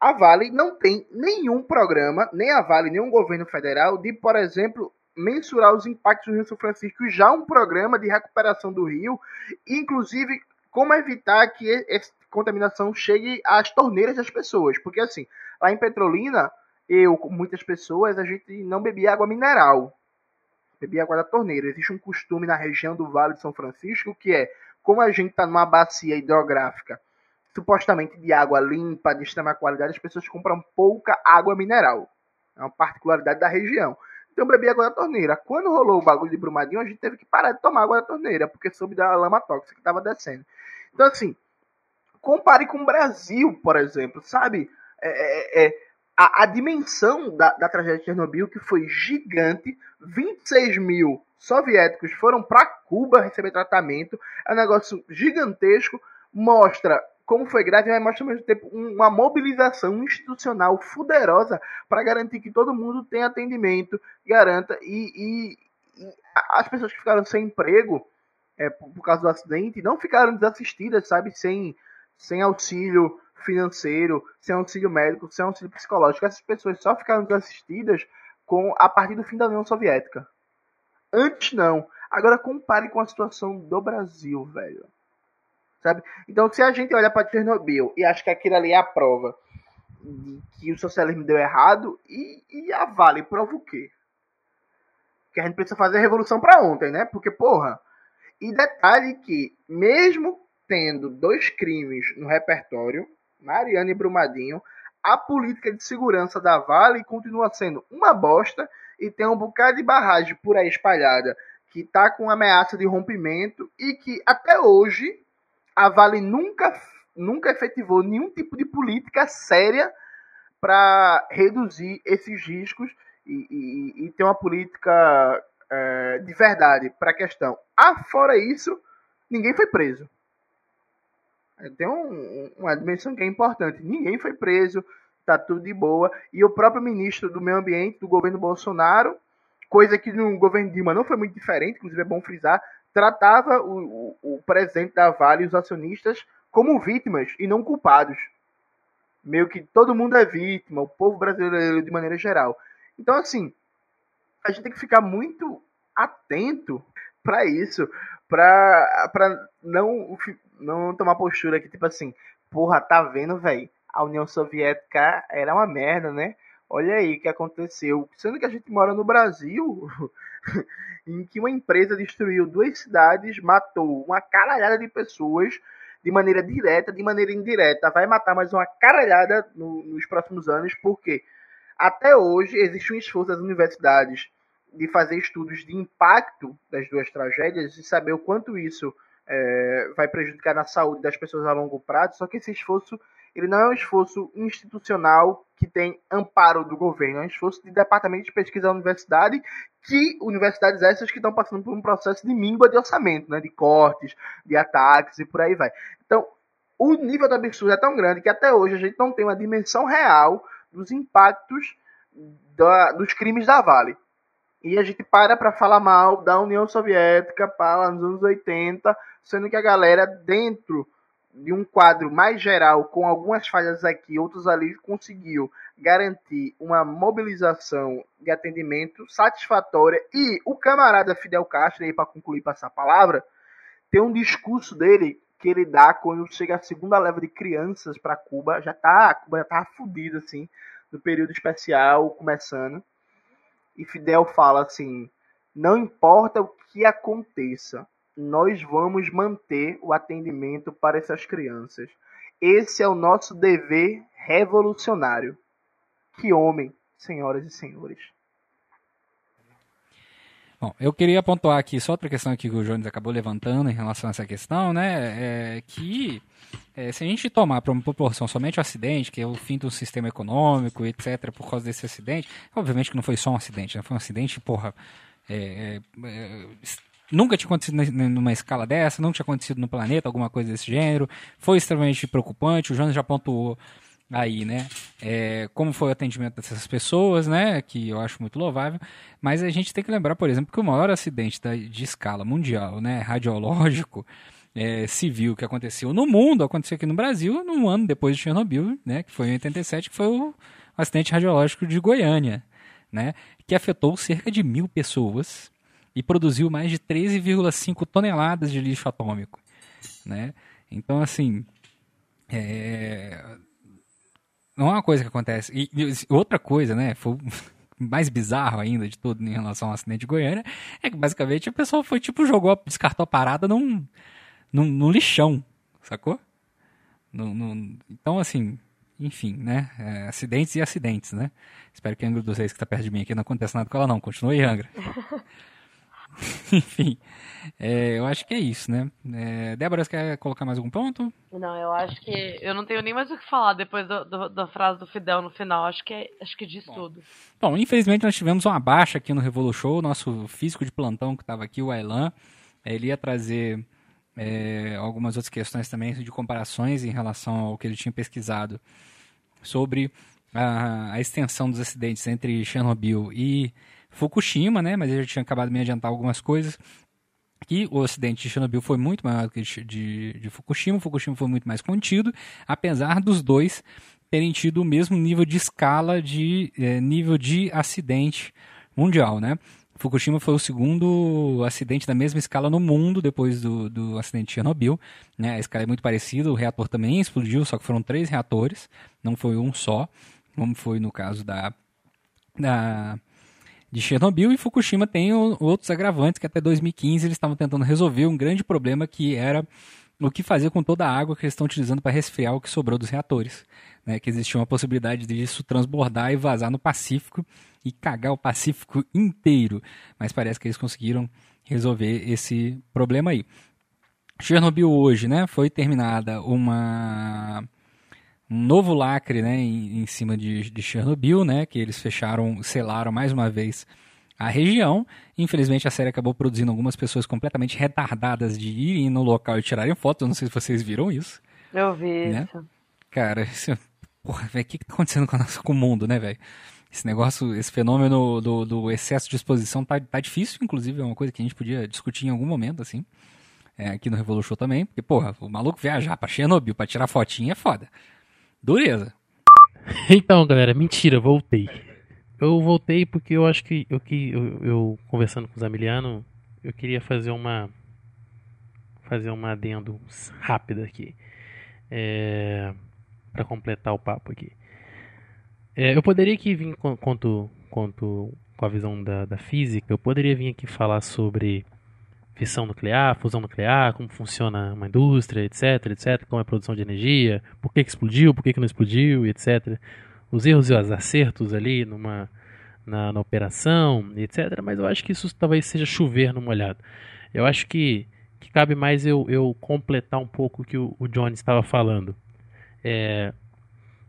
a Vale não tem nenhum programa, nem a Vale, o governo federal, de, por exemplo, mensurar os impactos do Rio São Francisco, já um programa de recuperação do rio, inclusive como evitar que essa contaminação chegue às torneiras das pessoas, porque assim, lá em Petrolina, eu, com muitas pessoas, a gente não bebia água mineral. Bebia água da torneira. Existe um costume na região do Vale de São Francisco que é, como a gente está numa bacia hidrográfica, supostamente de água limpa, de extrema qualidade, as pessoas compram pouca água mineral. É uma particularidade da região. Então bebi água da torneira. Quando rolou o bagulho de Brumadinho, a gente teve que parar de tomar água da torneira, porque soube da lama tóxica que estava descendo. Então, assim, compare com o Brasil, por exemplo, sabe? É, é, a, a, dimensão da, da tragédia de Chernobyl, que foi gigante, 26 mil soviéticos foram para Cuba receber tratamento, é um negócio gigantesco, mostra como foi grave, mas mostra ao mesmo tempo uma mobilização institucional fuderosa para garantir que todo mundo tenha atendimento, garanta, e, e, e as pessoas que ficaram sem emprego é, por, por causa do acidente não ficaram desassistidas, sabe, sem, sem auxílio financeiro, sem auxílio médico, sem auxílio psicológico. Essas pessoas só ficaram desassistidas com a partir do fim da União Soviética. Antes não. Agora compare com a situação do Brasil, velho. Sabe? Então, se a gente olha para Chernobyl e acha que aquilo ali é a prova de que o socialismo deu errado, e, e a Vale prova o quê? Que a gente precisa fazer a revolução para ontem, né? Porque, porra. E detalhe que, mesmo tendo dois crimes no repertório, Mariana e Brumadinho, a política de segurança da Vale continua sendo uma bosta e tem um bocado de barragem por aí espalhada que está com ameaça de rompimento e que até hoje a Vale nunca, nunca efetivou nenhum tipo de política séria para reduzir esses riscos e, e, e ter uma política é, de verdade para a questão. Ah, fora isso, ninguém foi preso. Tem um, uma dimensão que é importante. Ninguém foi preso, tá tudo de boa. E o próprio ministro do Meio Ambiente do governo Bolsonaro, coisa que no governo Dilma não foi muito diferente, inclusive é bom frisar, tratava o, o, o da Vale e os acionistas como vítimas e não culpados. Meio que todo mundo é vítima, o povo brasileiro de maneira geral. Então, assim, a gente tem que ficar muito atento para isso, para não não tomar postura que, tipo assim, porra, tá vendo, velho? A União Soviética era uma merda, né? Olha aí o que aconteceu. Sendo que a gente mora no Brasil, em que uma empresa destruiu duas cidades, matou uma caralhada de pessoas de maneira direta, de maneira indireta. Vai matar mais uma caralhada no, nos próximos anos, porque até hoje existe um esforço das universidades de fazer estudos de impacto das duas tragédias e saber o quanto isso é, vai prejudicar na saúde das pessoas a longo prazo. Só que esse esforço ele não é um esforço institucional que tem amparo do governo, é um esforço de departamento de pesquisa da universidade, que universidades essas que estão passando por um processo de míngua de orçamento, né, de cortes, de ataques e por aí vai. Então, o nível do absurdo é tão grande que até hoje a gente não tem uma dimensão real dos impactos da, dos crimes da Vale. E a gente para para falar mal da União Soviética para nos anos 80, sendo que a galera dentro de um quadro mais geral, com algumas falhas aqui, outros ali, conseguiu garantir uma mobilização de atendimento satisfatória. E o camarada Fidel Castro, aí para concluir, passar a palavra, tem um discurso dele que ele dá quando chega a segunda leva de crianças para Cuba, já tá, Cuba já tá fudida assim, no período especial começando. E Fidel fala assim: "Não importa o que aconteça, nós vamos manter o atendimento para essas crianças. Esse é o nosso dever revolucionário. Que homem, senhoras e senhores. Bom, eu queria pontuar aqui só outra questão que o Jones acabou levantando em relação a essa questão, né? É que é, se a gente tomar para uma proporção somente o acidente, que é o fim do sistema econômico, etc., por causa desse acidente, obviamente que não foi só um acidente, né? Foi um acidente, porra, é, é, é nunca tinha acontecido numa escala dessa, não tinha acontecido no planeta, alguma coisa desse gênero. Foi extremamente preocupante. O Jonas já pontuou aí, né? É, como foi o atendimento dessas pessoas, né? Que eu acho muito louvável. Mas a gente tem que lembrar, por exemplo, que o maior acidente de escala mundial, né? Radiológico. É, civil que aconteceu no mundo, aconteceu aqui no Brasil, num ano depois de Chernobyl, né, que foi em 87, que foi o acidente radiológico de Goiânia, né, que afetou cerca de mil pessoas, e produziu mais de 13,5 toneladas de lixo atômico, né? Então, assim, é... não é uma coisa que acontece. E, e outra coisa, né? Foi mais bizarro ainda de tudo em relação ao acidente de Goiânia é que basicamente a pessoa foi tipo jogou, descartou a parada num, num, num lixão, sacou? Então, assim, enfim, né? É, acidentes e acidentes, né? Espero que a Angra dos Reis que está perto de mim aqui não aconteça nada com ela, não. Continue, Angra. Enfim, é, eu acho que é isso, né? É, Débora, você quer colocar mais algum ponto? Não, eu acho que. Eu não tenho nem mais o que falar depois do, do, da frase do Fidel no final. Acho que, é, acho que diz Bom. tudo. Bom, infelizmente nós tivemos uma baixa aqui no Revolu Show. Nosso físico de plantão que estava aqui, o Ailan, ele ia trazer é, algumas outras questões também de comparações em relação ao que ele tinha pesquisado sobre a, a extensão dos acidentes entre Chernobyl e Fukushima, né? Mas eu já tinha acabado de me adiantar algumas coisas. Que o acidente de Chernobyl foi muito maior que de, de Fukushima. Fukushima foi muito mais contido, apesar dos dois terem tido o mesmo nível de escala de é, nível de acidente mundial, né? Fukushima foi o segundo acidente da mesma escala no mundo depois do, do acidente de Chernobyl. Né? A escala é muito parecida, o reator também explodiu, só que foram três reatores, não foi um só, como foi no caso da, da de Chernobyl e Fukushima tem outros agravantes que até 2015 eles estavam tentando resolver um grande problema que era o que fazer com toda a água que eles estão utilizando para resfriar o que sobrou dos reatores. Né, que existia uma possibilidade disso transbordar e vazar no Pacífico e cagar o Pacífico inteiro. Mas parece que eles conseguiram resolver esse problema aí. Chernobyl hoje, né, foi terminada uma um novo lacre né, em, em cima de, de, Chernobyl, né, que eles fecharam, selaram mais uma vez a região. Infelizmente a série acabou produzindo algumas pessoas completamente retardadas de irem no local e tirarem fotos. Eu não sei se vocês viram isso. Eu vi né? isso. Cara, isso, porra, velho, o que, que tá acontecendo com, nossa, com o mundo, né, velho? Esse negócio, esse fenômeno do, do, excesso de exposição tá, tá difícil, inclusive, é uma coisa que a gente podia discutir em algum momento, assim. É, aqui no Revolution também, porque, porra, o maluco viajar pra Chernobyl pra tirar fotinha é foda. Dureza. Então, galera, mentira, voltei. Eu voltei porque eu acho que eu, que eu, eu conversando com o Zamiliano, eu queria fazer uma fazer uma adendo rápida aqui. É, para completar o papo aqui. É, eu poderia aqui vir quanto, quanto com a visão da, da física, eu poderia vir aqui falar sobre fissão nuclear, fusão nuclear, como funciona uma indústria, etc, etc, como é a produção de energia, por que, que explodiu, por que, que não explodiu, etc. Os erros e os acertos ali numa, na, na operação, etc. Mas eu acho que isso talvez seja chover no molhado. Eu acho que, que cabe mais eu, eu completar um pouco o que o, o Jones estava falando. É,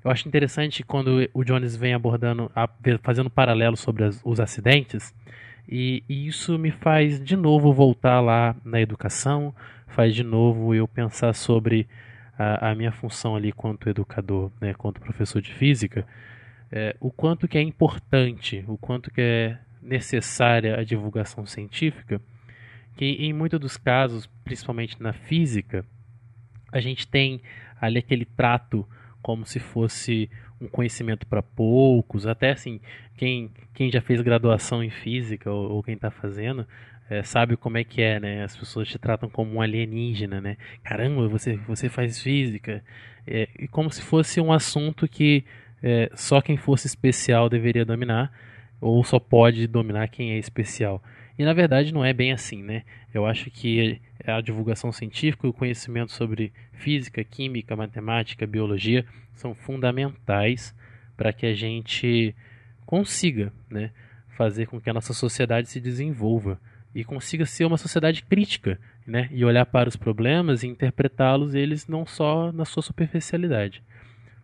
eu acho interessante quando o Jones vem abordando, a- fazendo paralelo sobre as- os acidentes, e, e isso me faz de novo voltar lá na educação, faz de novo eu pensar sobre a, a minha função ali quanto educador, né, quanto professor de física, é, o quanto que é importante, o quanto que é necessária a divulgação científica, que em muitos dos casos, principalmente na física, a gente tem ali aquele trato como se fosse um conhecimento para poucos, até assim, quem, quem já fez graduação em física ou, ou quem está fazendo, é, sabe como é que é, né? As pessoas te tratam como um alienígena, né? Caramba, você, você faz física. É, e como se fosse um assunto que é, só quem fosse especial deveria dominar, ou só pode dominar quem é especial. E na verdade não é bem assim, né? Eu acho que a divulgação científica o conhecimento sobre física, química, matemática, biologia são fundamentais para que a gente consiga né, fazer com que a nossa sociedade se desenvolva e consiga ser uma sociedade crítica né, e olhar para os problemas e interpretá-los eles não só na sua superficialidade.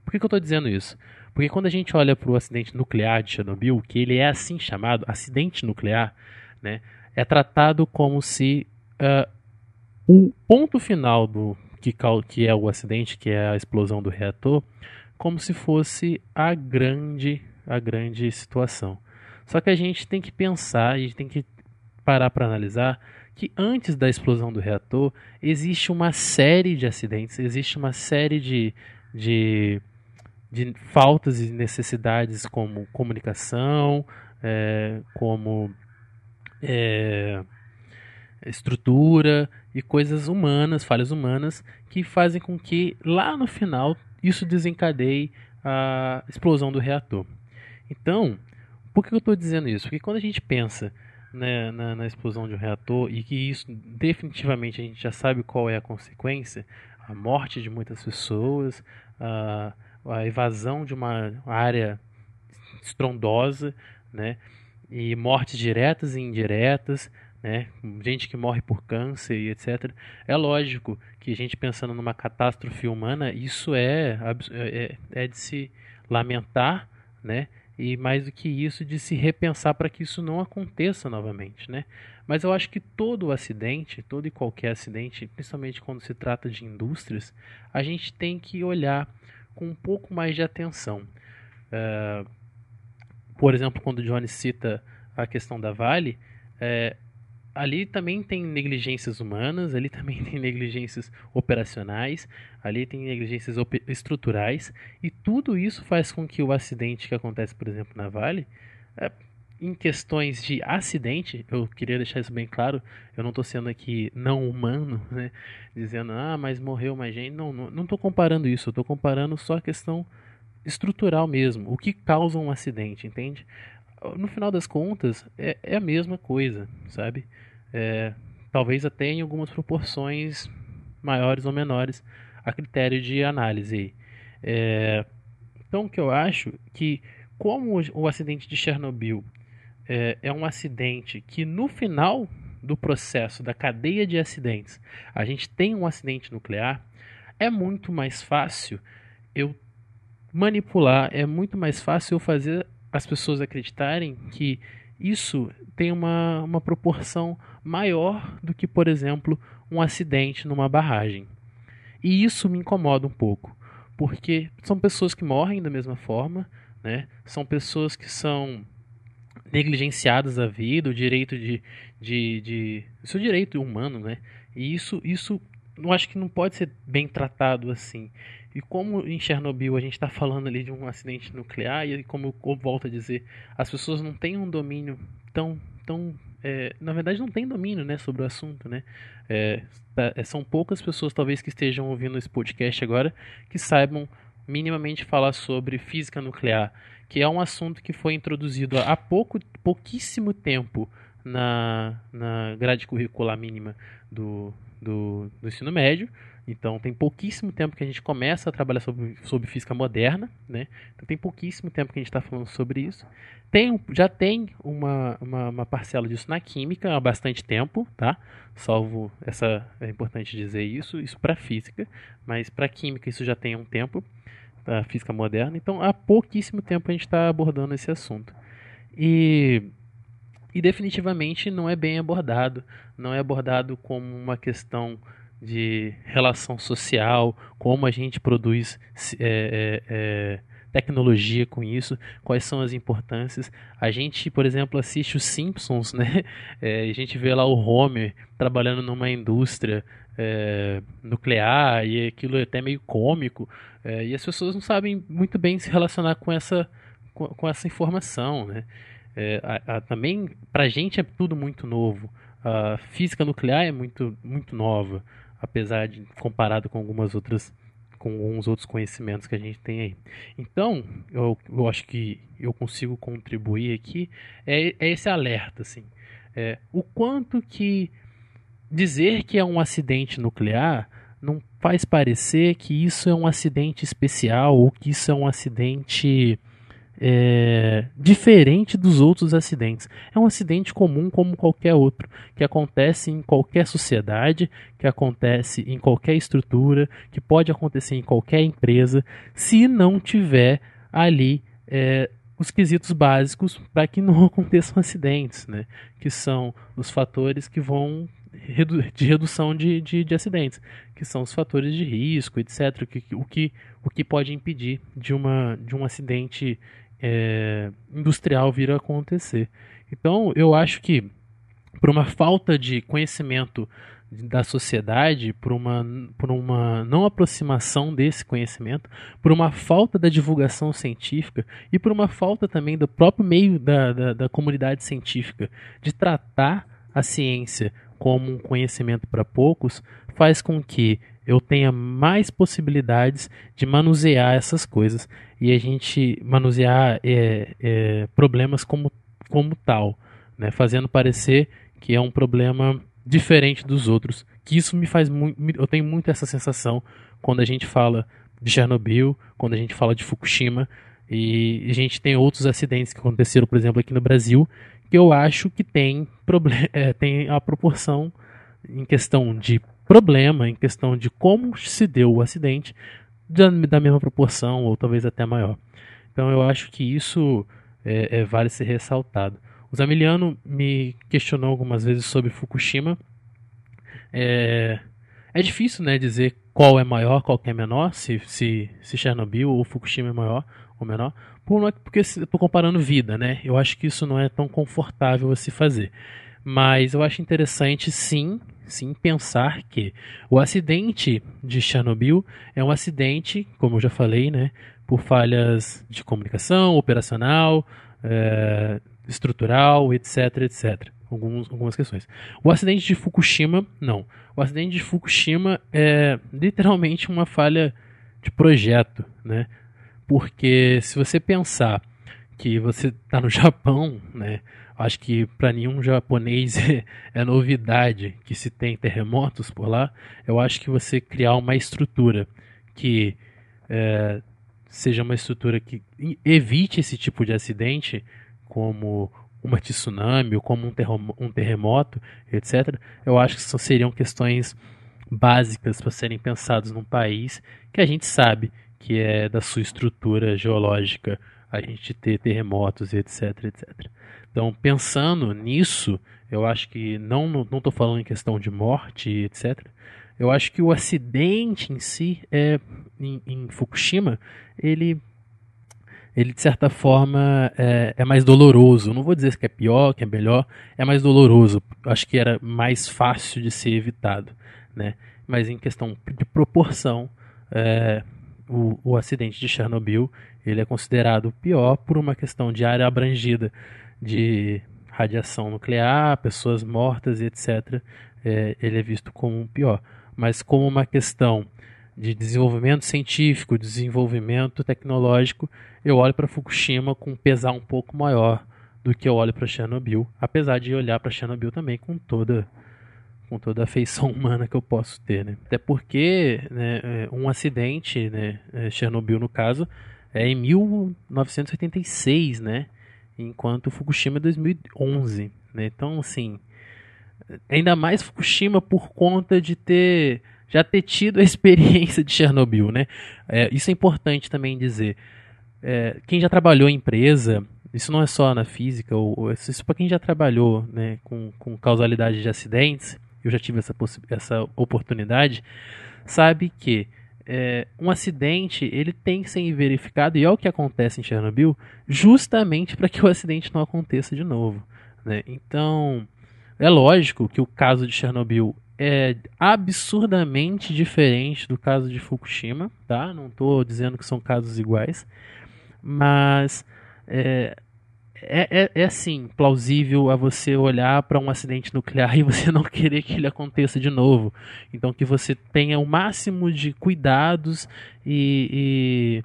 Por que, que eu estou dizendo isso? Porque quando a gente olha para o acidente nuclear de Chernobyl, que ele é assim chamado, acidente nuclear, né, é tratado como se uh, o ponto final do que, que é o acidente, que é a explosão do reator, como se fosse a grande, a grande situação. Só que a gente tem que pensar, a gente tem que parar para analisar que antes da explosão do reator existe uma série de acidentes, existe uma série de, de, de faltas e necessidades como comunicação, é, como é, estrutura e coisas humanas, falhas humanas, que fazem com que lá no final isso desencadeie a explosão do reator. Então, por que eu estou dizendo isso? Porque quando a gente pensa né, na, na, explosão de um reator e que isso definitivamente a gente já sabe qual é a consequência, a morte de muitas pessoas, a, a evasão de uma área estrondosa, né, e mortes diretas e indiretas, né? gente que morre por câncer e etc. É lógico que a gente pensando numa catástrofe humana, isso é, é, é de se lamentar, né? E mais do que isso, de se repensar para que isso não aconteça novamente, né? Mas eu acho que todo acidente, todo e qualquer acidente, principalmente quando se trata de indústrias, a gente tem que olhar com um pouco mais de atenção. Uh, por exemplo, quando o Johnny cita a questão da Vale, é, ali também tem negligências humanas, ali também tem negligências operacionais, ali tem negligências estruturais, e tudo isso faz com que o acidente que acontece, por exemplo, na Vale, é, em questões de acidente, eu queria deixar isso bem claro, eu não estou sendo aqui não humano, né, dizendo, ah, mas morreu mais gente, não, não estou comparando isso, estou comparando só a questão estrutural mesmo, o que causa um acidente, entende? No final das contas, é, é a mesma coisa, sabe? É, talvez até em algumas proporções maiores ou menores a critério de análise. É, então, o que eu acho que, como o, acidente de Chernobyl é, é um acidente que no final do processo da cadeia de acidentes a gente tem um acidente nuclear, é muito mais fácil eu manipular, é muito mais fácil eu fazer as pessoas acreditarem que isso tem uma, uma proporção maior do que, por exemplo, um acidente numa barragem. E isso me incomoda um pouco, porque são pessoas que morrem da mesma forma, né? são pessoas que são negligenciadas a vida, o direito de, de, de seu direito humano, né? E isso, isso, eu acho que não pode ser bem tratado assim. E como em Chernobyl a gente está falando ali de um acidente nuclear, e como eu volto a dizer, as pessoas não têm um domínio tão. tão é, na verdade, não tem domínio né, sobre o assunto. Né? É, são poucas pessoas, talvez, que estejam ouvindo esse podcast agora que saibam minimamente falar sobre física nuclear, que é um assunto que foi introduzido há pouco, pouquíssimo tempo na, na grade curricular mínima do, do, do ensino médio. Então tem pouquíssimo tempo que a gente começa a trabalhar sobre, sobre física moderna, né? Então tem pouquíssimo tempo que a gente está falando sobre isso. Tem, já tem uma, uma, uma, parcela disso na química há bastante tempo, tá? Salvo essa é importante dizer isso, isso para física, mas para química isso já tem um tempo, a física moderna. Então há pouquíssimo tempo a gente está abordando esse assunto e e definitivamente não é bem abordado, não é abordado como uma questão de relação social, como a gente produz é, é, é, tecnologia com isso, quais são as importâncias. A gente, por exemplo, assiste os Simpsons, né? É, a gente vê lá o Homer trabalhando numa indústria é, nuclear e aquilo é até meio cômico. É, e as pessoas não sabem muito bem se relacionar com essa, com, com essa informação, né? A, a, também, para a gente é tudo muito novo. A física nuclear é muito, muito nova apesar de comparado com algumas outras com alguns outros conhecimentos que a gente tem aí. Então, eu, eu acho que eu consigo contribuir aqui é, é esse alerta, assim, é, o quanto que dizer que é um acidente nuclear não faz parecer que isso é um acidente especial ou que isso é um acidente é, diferente dos outros acidentes. É um acidente comum como qualquer outro, que acontece em qualquer sociedade, que acontece em qualquer estrutura, que pode acontecer em qualquer empresa, se não tiver ali é, os quesitos básicos para que não aconteçam acidentes, né? que são os fatores que vão de redução de, de, de, acidentes, que são os fatores de risco, etc. O que, o que, o que pode impedir de, uma, de um acidente é, industrial vir a acontecer. Então, eu acho que por uma falta de conhecimento da sociedade, por uma, por uma não aproximação desse conhecimento, por uma falta da divulgação científica e por uma falta também do próprio meio da, da, da comunidade científica de tratar a ciência como um conhecimento para poucos, faz com que eu tenha mais possibilidades de manusear essas coisas e a gente manusear é, é, problemas como, como tal, né? fazendo parecer que é um problema diferente dos outros. Que isso me faz muito. Eu tenho muito essa sensação quando a gente fala de Chernobyl, quando a gente fala de Fukushima e a gente tem outros acidentes que aconteceram, por exemplo, aqui no Brasil, que eu acho que tem, é, tem a proporção em questão de problema em questão de como se deu o acidente da, mesma proporção ou talvez até maior. Então eu acho que isso é, é, vale ser ressaltado. O Zamiliano me questionou algumas vezes sobre Fukushima. É, é difícil né, dizer qual é maior, qual é menor, se, se, se Chernobyl ou Fukushima é maior ou menor, porque estou comparando vida, né? Eu acho que isso não é tão confortável a se fazer. Mas eu acho interessante sim sim pensar que o acidente de Chernobyl é um acidente, como eu já falei, né, por falhas de comunicação, operacional, é, estrutural, etc, etc. Alguns, algumas questões. O acidente de Fukushima, não. O acidente de Fukushima é literalmente uma falha de projeto, né? Porque se você pensar que você está no Japão, né? Acho que para nenhum japonês é, é, novidade que se tem terremotos por lá. Eu acho que você criar uma estrutura que é, seja uma estrutura que evite esse tipo de acidente, como uma tsunami ou como um, terremoto, etc. Eu acho que seriam questões básicas para serem pensadas num país que a gente sabe que é da sua estrutura geológica a gente ter terremotos, etc, etc. Então, pensando nisso, eu acho que não não estou falando em questão de morte, etc. Eu acho que o acidente em si, é, em, em Fukushima, ele, ele de certa forma é, é, mais doloroso. não vou dizer que é pior, que é melhor, é mais doloroso. Acho que era mais fácil de ser evitado, né? Mas em questão de proporção, é, o, o acidente de Chernobyl ele é considerado pior por uma questão de área abrangida de radiação nuclear, pessoas mortas e etc., é, ele é visto como pior. Mas como uma questão de desenvolvimento científico, desenvolvimento tecnológico, eu olho para Fukushima com um pesar um pouco maior do que eu olho para Chernobyl, apesar de olhar para Chernobyl também com toda com toda a afeição humana que eu posso ter, né? Até porque né, é, um acidente, né, é, Chernobyl no caso, é em 1986, né? Enquanto Fukushima é 2011, né? Então, assim, ainda mais Fukushima por conta de ter já ter tido a experiência de Chernobyl, né? É, isso é importante também dizer. É, quem já trabalhou em empresa, isso não é só na física, ou, ou isso para quem já trabalhou né, com, com causalidade de acidentes, eu já tive essa, essa oportunidade, sabe que é, um acidente ele tem que ser verificado, e é o que acontece em Chernobyl, justamente para que o acidente não aconteça de novo. Né? Então, é lógico que o caso de Chernobyl é absurdamente diferente do caso de Fukushima, tá? Não estou dizendo que são casos iguais, mas é, é, é, é assim, plausível a você olhar para um acidente nuclear e você não querer que ele aconteça de novo. Então que você tenha o máximo de cuidados e,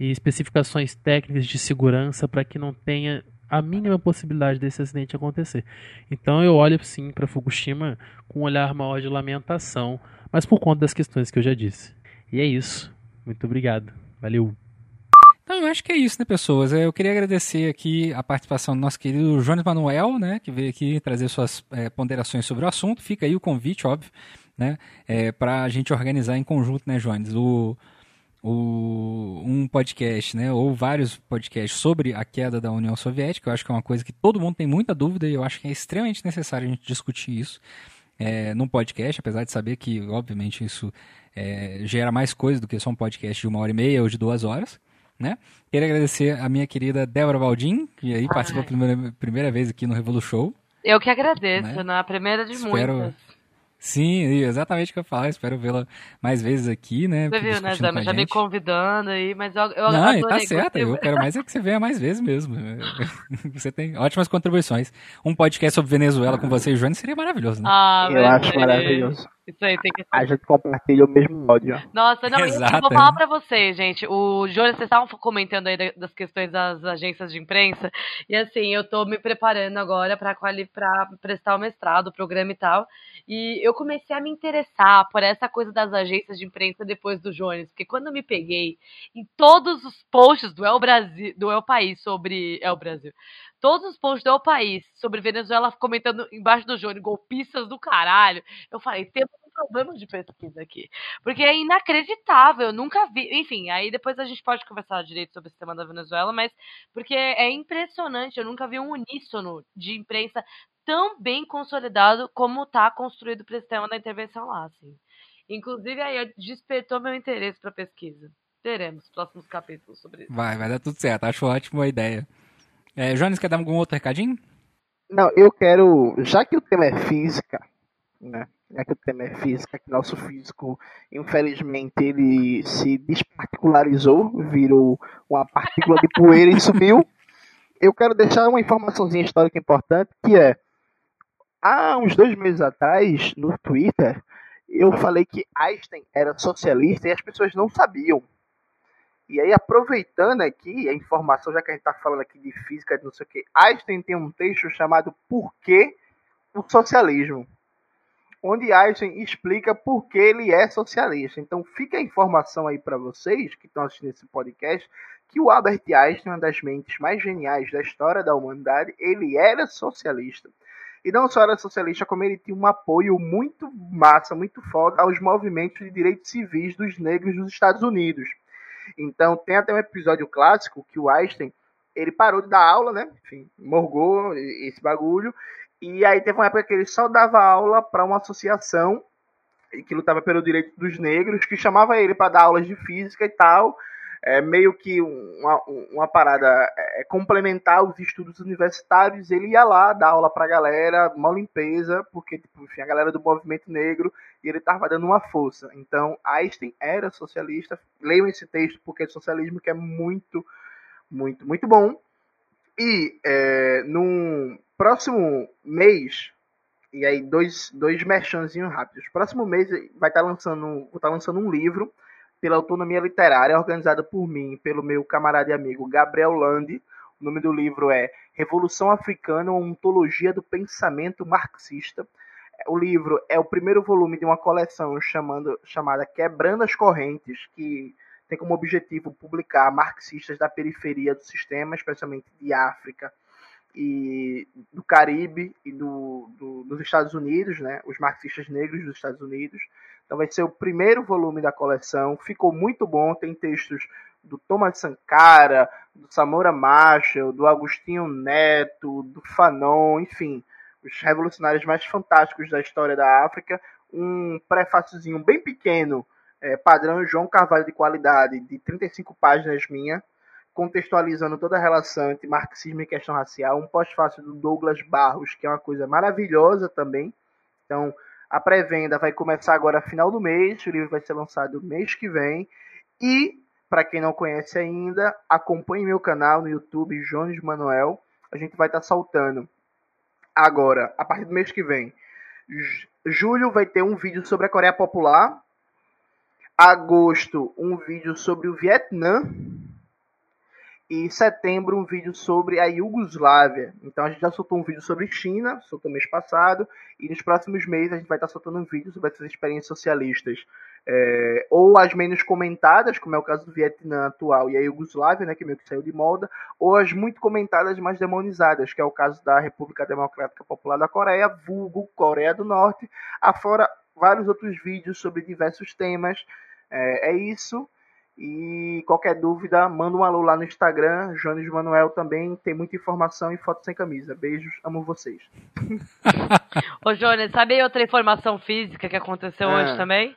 e, e especificações técnicas de segurança para que não tenha a mínima possibilidade desse acidente acontecer. Então eu olho sim para Fukushima com um olhar maior de lamentação, mas por conta das questões que eu já disse. E é isso. Muito obrigado. Valeu. Então, eu acho que é isso, né, pessoas? Eu queria agradecer aqui a participação do nosso querido Jones Manuel, né, que veio aqui trazer suas é, ponderações sobre o assunto. Fica aí o convite, óbvio, né, é, para a gente organizar em conjunto, né, Jones, o, o, um podcast, né, ou vários podcasts sobre a queda da União Soviética. Eu acho que é uma coisa que todo mundo tem muita dúvida e eu acho que é extremamente necessário a gente discutir isso é, num podcast, apesar de saber que, obviamente, isso é, gera mais coisa do que só um podcast de uma hora e meia ou de duas horas. Né? Queria agradecer a minha querida Débora Baldin, que aí participou pela primeira, primeira vez aqui no Revolu Show. Eu que agradeço, né? na primeira de Espero... muitas. Sim, exatamente o que eu falo. Espero vê-la mais vezes aqui, né? Você viu, né, Zama? Já me convidando aí, mas eu, eu Não, tá certo. Eu quero mais é que você venha mais vezes mesmo. Você tem ótimas contribuições. Um podcast sobre Venezuela com você e Joane seria maravilhoso, né? Ah, eu acho maravilhoso. Isso aí tem que A gente compartilha o mesmo ódio. Nossa, não, Exato, eu vou falar pra vocês, gente. O Jonas, vocês estavam comentando aí das questões das agências de imprensa. E assim, eu tô me preparando agora pra, pra prestar o mestrado, o programa e tal. E eu comecei a me interessar por essa coisa das agências de imprensa depois do Jones. Porque quando eu me peguei em todos os posts do El Brasil, do El País sobre El Brasil, todos os posts do país sobre Venezuela comentando embaixo do Johnny, golpistas do caralho. Eu falei, temos um problema de pesquisa aqui. Porque é inacreditável, eu nunca vi. Enfim, aí depois a gente pode conversar direito sobre o sistema da Venezuela, mas porque é impressionante, eu nunca vi um uníssono de imprensa tão bem consolidado como está construído o sistema da intervenção lá, assim. Inclusive, aí despertou meu interesse para pesquisa. Teremos próximos capítulos sobre isso. Vai, vai dar tudo certo. Acho ótima a ideia. É, Jones, quer dar algum outro recadinho? Não, eu quero, já que o tema é física, né? Já que o tema é física, que nosso físico, infelizmente, ele se desparticularizou, virou uma partícula de poeira e sumiu. Eu quero deixar uma informaçãozinha histórica importante, que é, há uns dois meses atrás, no Twitter, eu falei que Einstein era socialista e as pessoas não sabiam. E aí, aproveitando aqui a informação, já que a gente está falando aqui de física, de não sei o que, Einstein tem um texto chamado Por que o Socialismo? Onde Einstein explica por que ele é socialista. Então, fica a informação aí para vocês que estão assistindo esse podcast, que o Albert Einstein, uma das mentes mais geniais da história da humanidade, ele era socialista. E não só era socialista, como ele tinha um apoio muito massa, muito foda aos movimentos de direitos civis dos negros dos Estados Unidos. Então tem até um episódio clássico que o Einstein ele parou de dar aula, né? Enfim, morgou esse bagulho. E aí teve uma época que ele só dava aula para uma associação que lutava pelo direito dos negros, que chamava ele para dar aulas de física e tal é, meio que uma, uma parada é, complementar os estudos universitários, ele ia lá dar aula pra galera, uma limpeza, porque, tipo, enfim, a galera do movimento negro, e ele tava dando uma força. Então, Einstein era socialista, leiam esse texto, porque é socialismo que é muito, muito, muito bom. E é, no próximo mês, e aí dois, dois merchanzinhos rápidos, próximo mês vai estar tá lançando, tá lançando um livro pela autonomia literária, organizada por mim e pelo meu camarada e amigo Gabriel Landi. O nome do livro é Revolução Africana, uma ontologia do pensamento marxista. O livro é o primeiro volume de uma coleção chamando, chamada Quebrando as Correntes, que tem como objetivo publicar marxistas da periferia do sistema, especialmente de África e do Caribe e do, do, dos Estados Unidos, né? os marxistas negros dos Estados Unidos. Então vai ser o primeiro volume da coleção. Ficou muito bom, tem textos do Thomas Sankara, do Samora Machel, do Agostinho Neto, do Fanon, enfim, os revolucionários mais fantásticos da história da África. Um prefáciozinho bem pequeno, é, padrão João Carvalho de qualidade, de 35 páginas minha, contextualizando toda a relação entre marxismo e questão racial. Um pós-fácil do Douglas Barros, que é uma coisa maravilhosa também. Então, a pré-venda vai começar agora final do mês, o livro vai ser lançado mês que vem. E, para quem não conhece ainda, acompanhe meu canal no YouTube, Jones Manuel. A gente vai estar tá soltando agora, a partir do mês que vem. Julho vai ter um vídeo sobre a Coreia Popular. Agosto, um vídeo sobre o Vietnã e setembro um vídeo sobre a Iugoslávia. Então a gente já soltou um vídeo sobre China, soltou mês passado, e nos próximos meses a gente vai estar soltando um vídeo sobre essas experiências socialistas, é, ou as menos comentadas, como é o caso do Vietnã atual e a Iugoslávia, né, que meio que saiu de moda, ou as muito comentadas, mais demonizadas, que é o caso da República Democrática Popular da Coreia, vulgo Coreia do Norte, afora vários outros vídeos sobre diversos temas. É, é isso. E qualquer dúvida, manda um alô lá no Instagram. Jones Manuel também tem muita informação e foto sem camisa. Beijos, amo vocês. Ô, Jones, sabe outra informação física que aconteceu Ah. hoje também?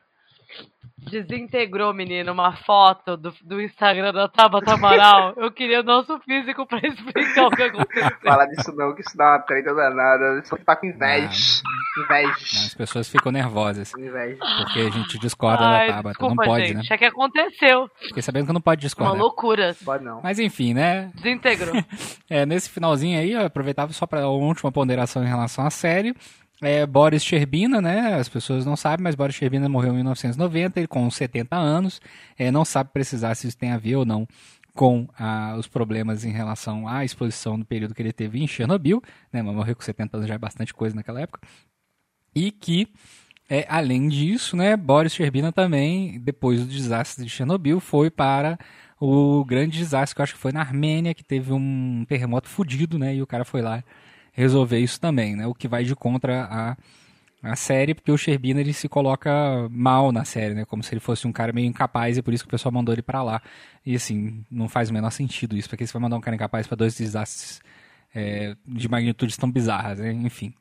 Desintegrou, menino, uma foto do, do Instagram da Tabata Amaral. Eu queria o nosso físico pra explicar o que aconteceu. Fala disso não, que isso dá uma treta danada. Só tá com inveja. Não, Inveja. as pessoas ficam nervosas. Inveja. Porque a gente discorda Ai, da Tabata. desculpa, não pode, gente. né? É que aconteceu. Fiquei sabendo que não pode Uma discordar. loucura. Pode não. Mas enfim, né? Desintegrou. É, nesse finalzinho aí, eu aproveitava só para a última ponderação em relação à série. É, Boris Sherbina, né? As pessoas não sabem, mas Boris Sherbina morreu em 1990, ele com 70 anos. É, não sabe precisar se isso tem a ver ou não com ah, os problemas em relação à exposição do período que ele teve em Chernobyl, né? Mas morreu com 70 anos já é bastante coisa naquela época. E que, é, além disso, né, Boris Sherbina também, depois do desastre de Chernobyl, foi para o grande desastre que eu acho que foi na Armênia, que teve um terremoto fudido, né? E o cara foi lá resolver isso também, né? O que vai de contra a, a série, porque o Sherbina ele se coloca mal na série, né? Como se ele fosse um cara meio incapaz e por isso que o pessoal mandou ele pra lá. E assim, não faz o menor sentido isso, porque você vai mandar um cara incapaz para dois desastres é, de magnitudes tão bizarras, né? Enfim.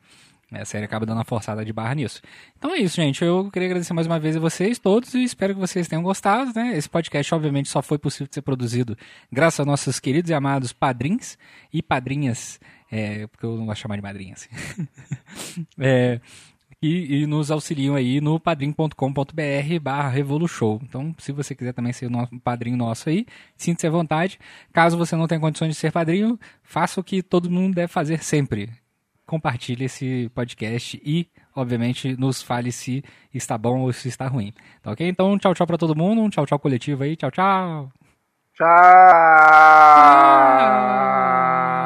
A série acaba dando uma forçada de barra nisso. Então é isso, gente. Eu queria agradecer mais uma vez a vocês todos e espero que vocês tenham gostado. Né? Esse podcast, obviamente, só foi possível de ser produzido graças a nossos queridos e amados padrinhos e padrinhas, é, porque eu não gosto de chamar de madrinha assim. É, e, e nos auxiliam aí no padrim.com.br barra Revolution. Então, se você quiser também ser um padrinho nosso aí, sinta-se à vontade. Caso você não tenha condições de ser padrinho, faça o que todo mundo deve fazer sempre compartilhe esse podcast e, obviamente, nos fale se está bom ou se está ruim. Tá ok? Então, tchau, tchau pra todo mundo. Um tchau, tchau coletivo aí. Tchau, tchau. Tchau.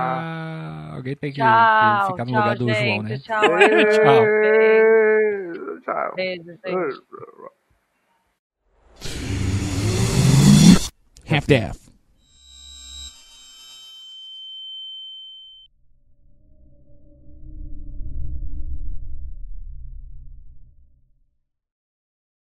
Ah, alguém tem que, que Tchau. ficar no tchau, lugar do gente. João, né? Tchau. Tchau. Tchau. Beijo, gente. Half-Death.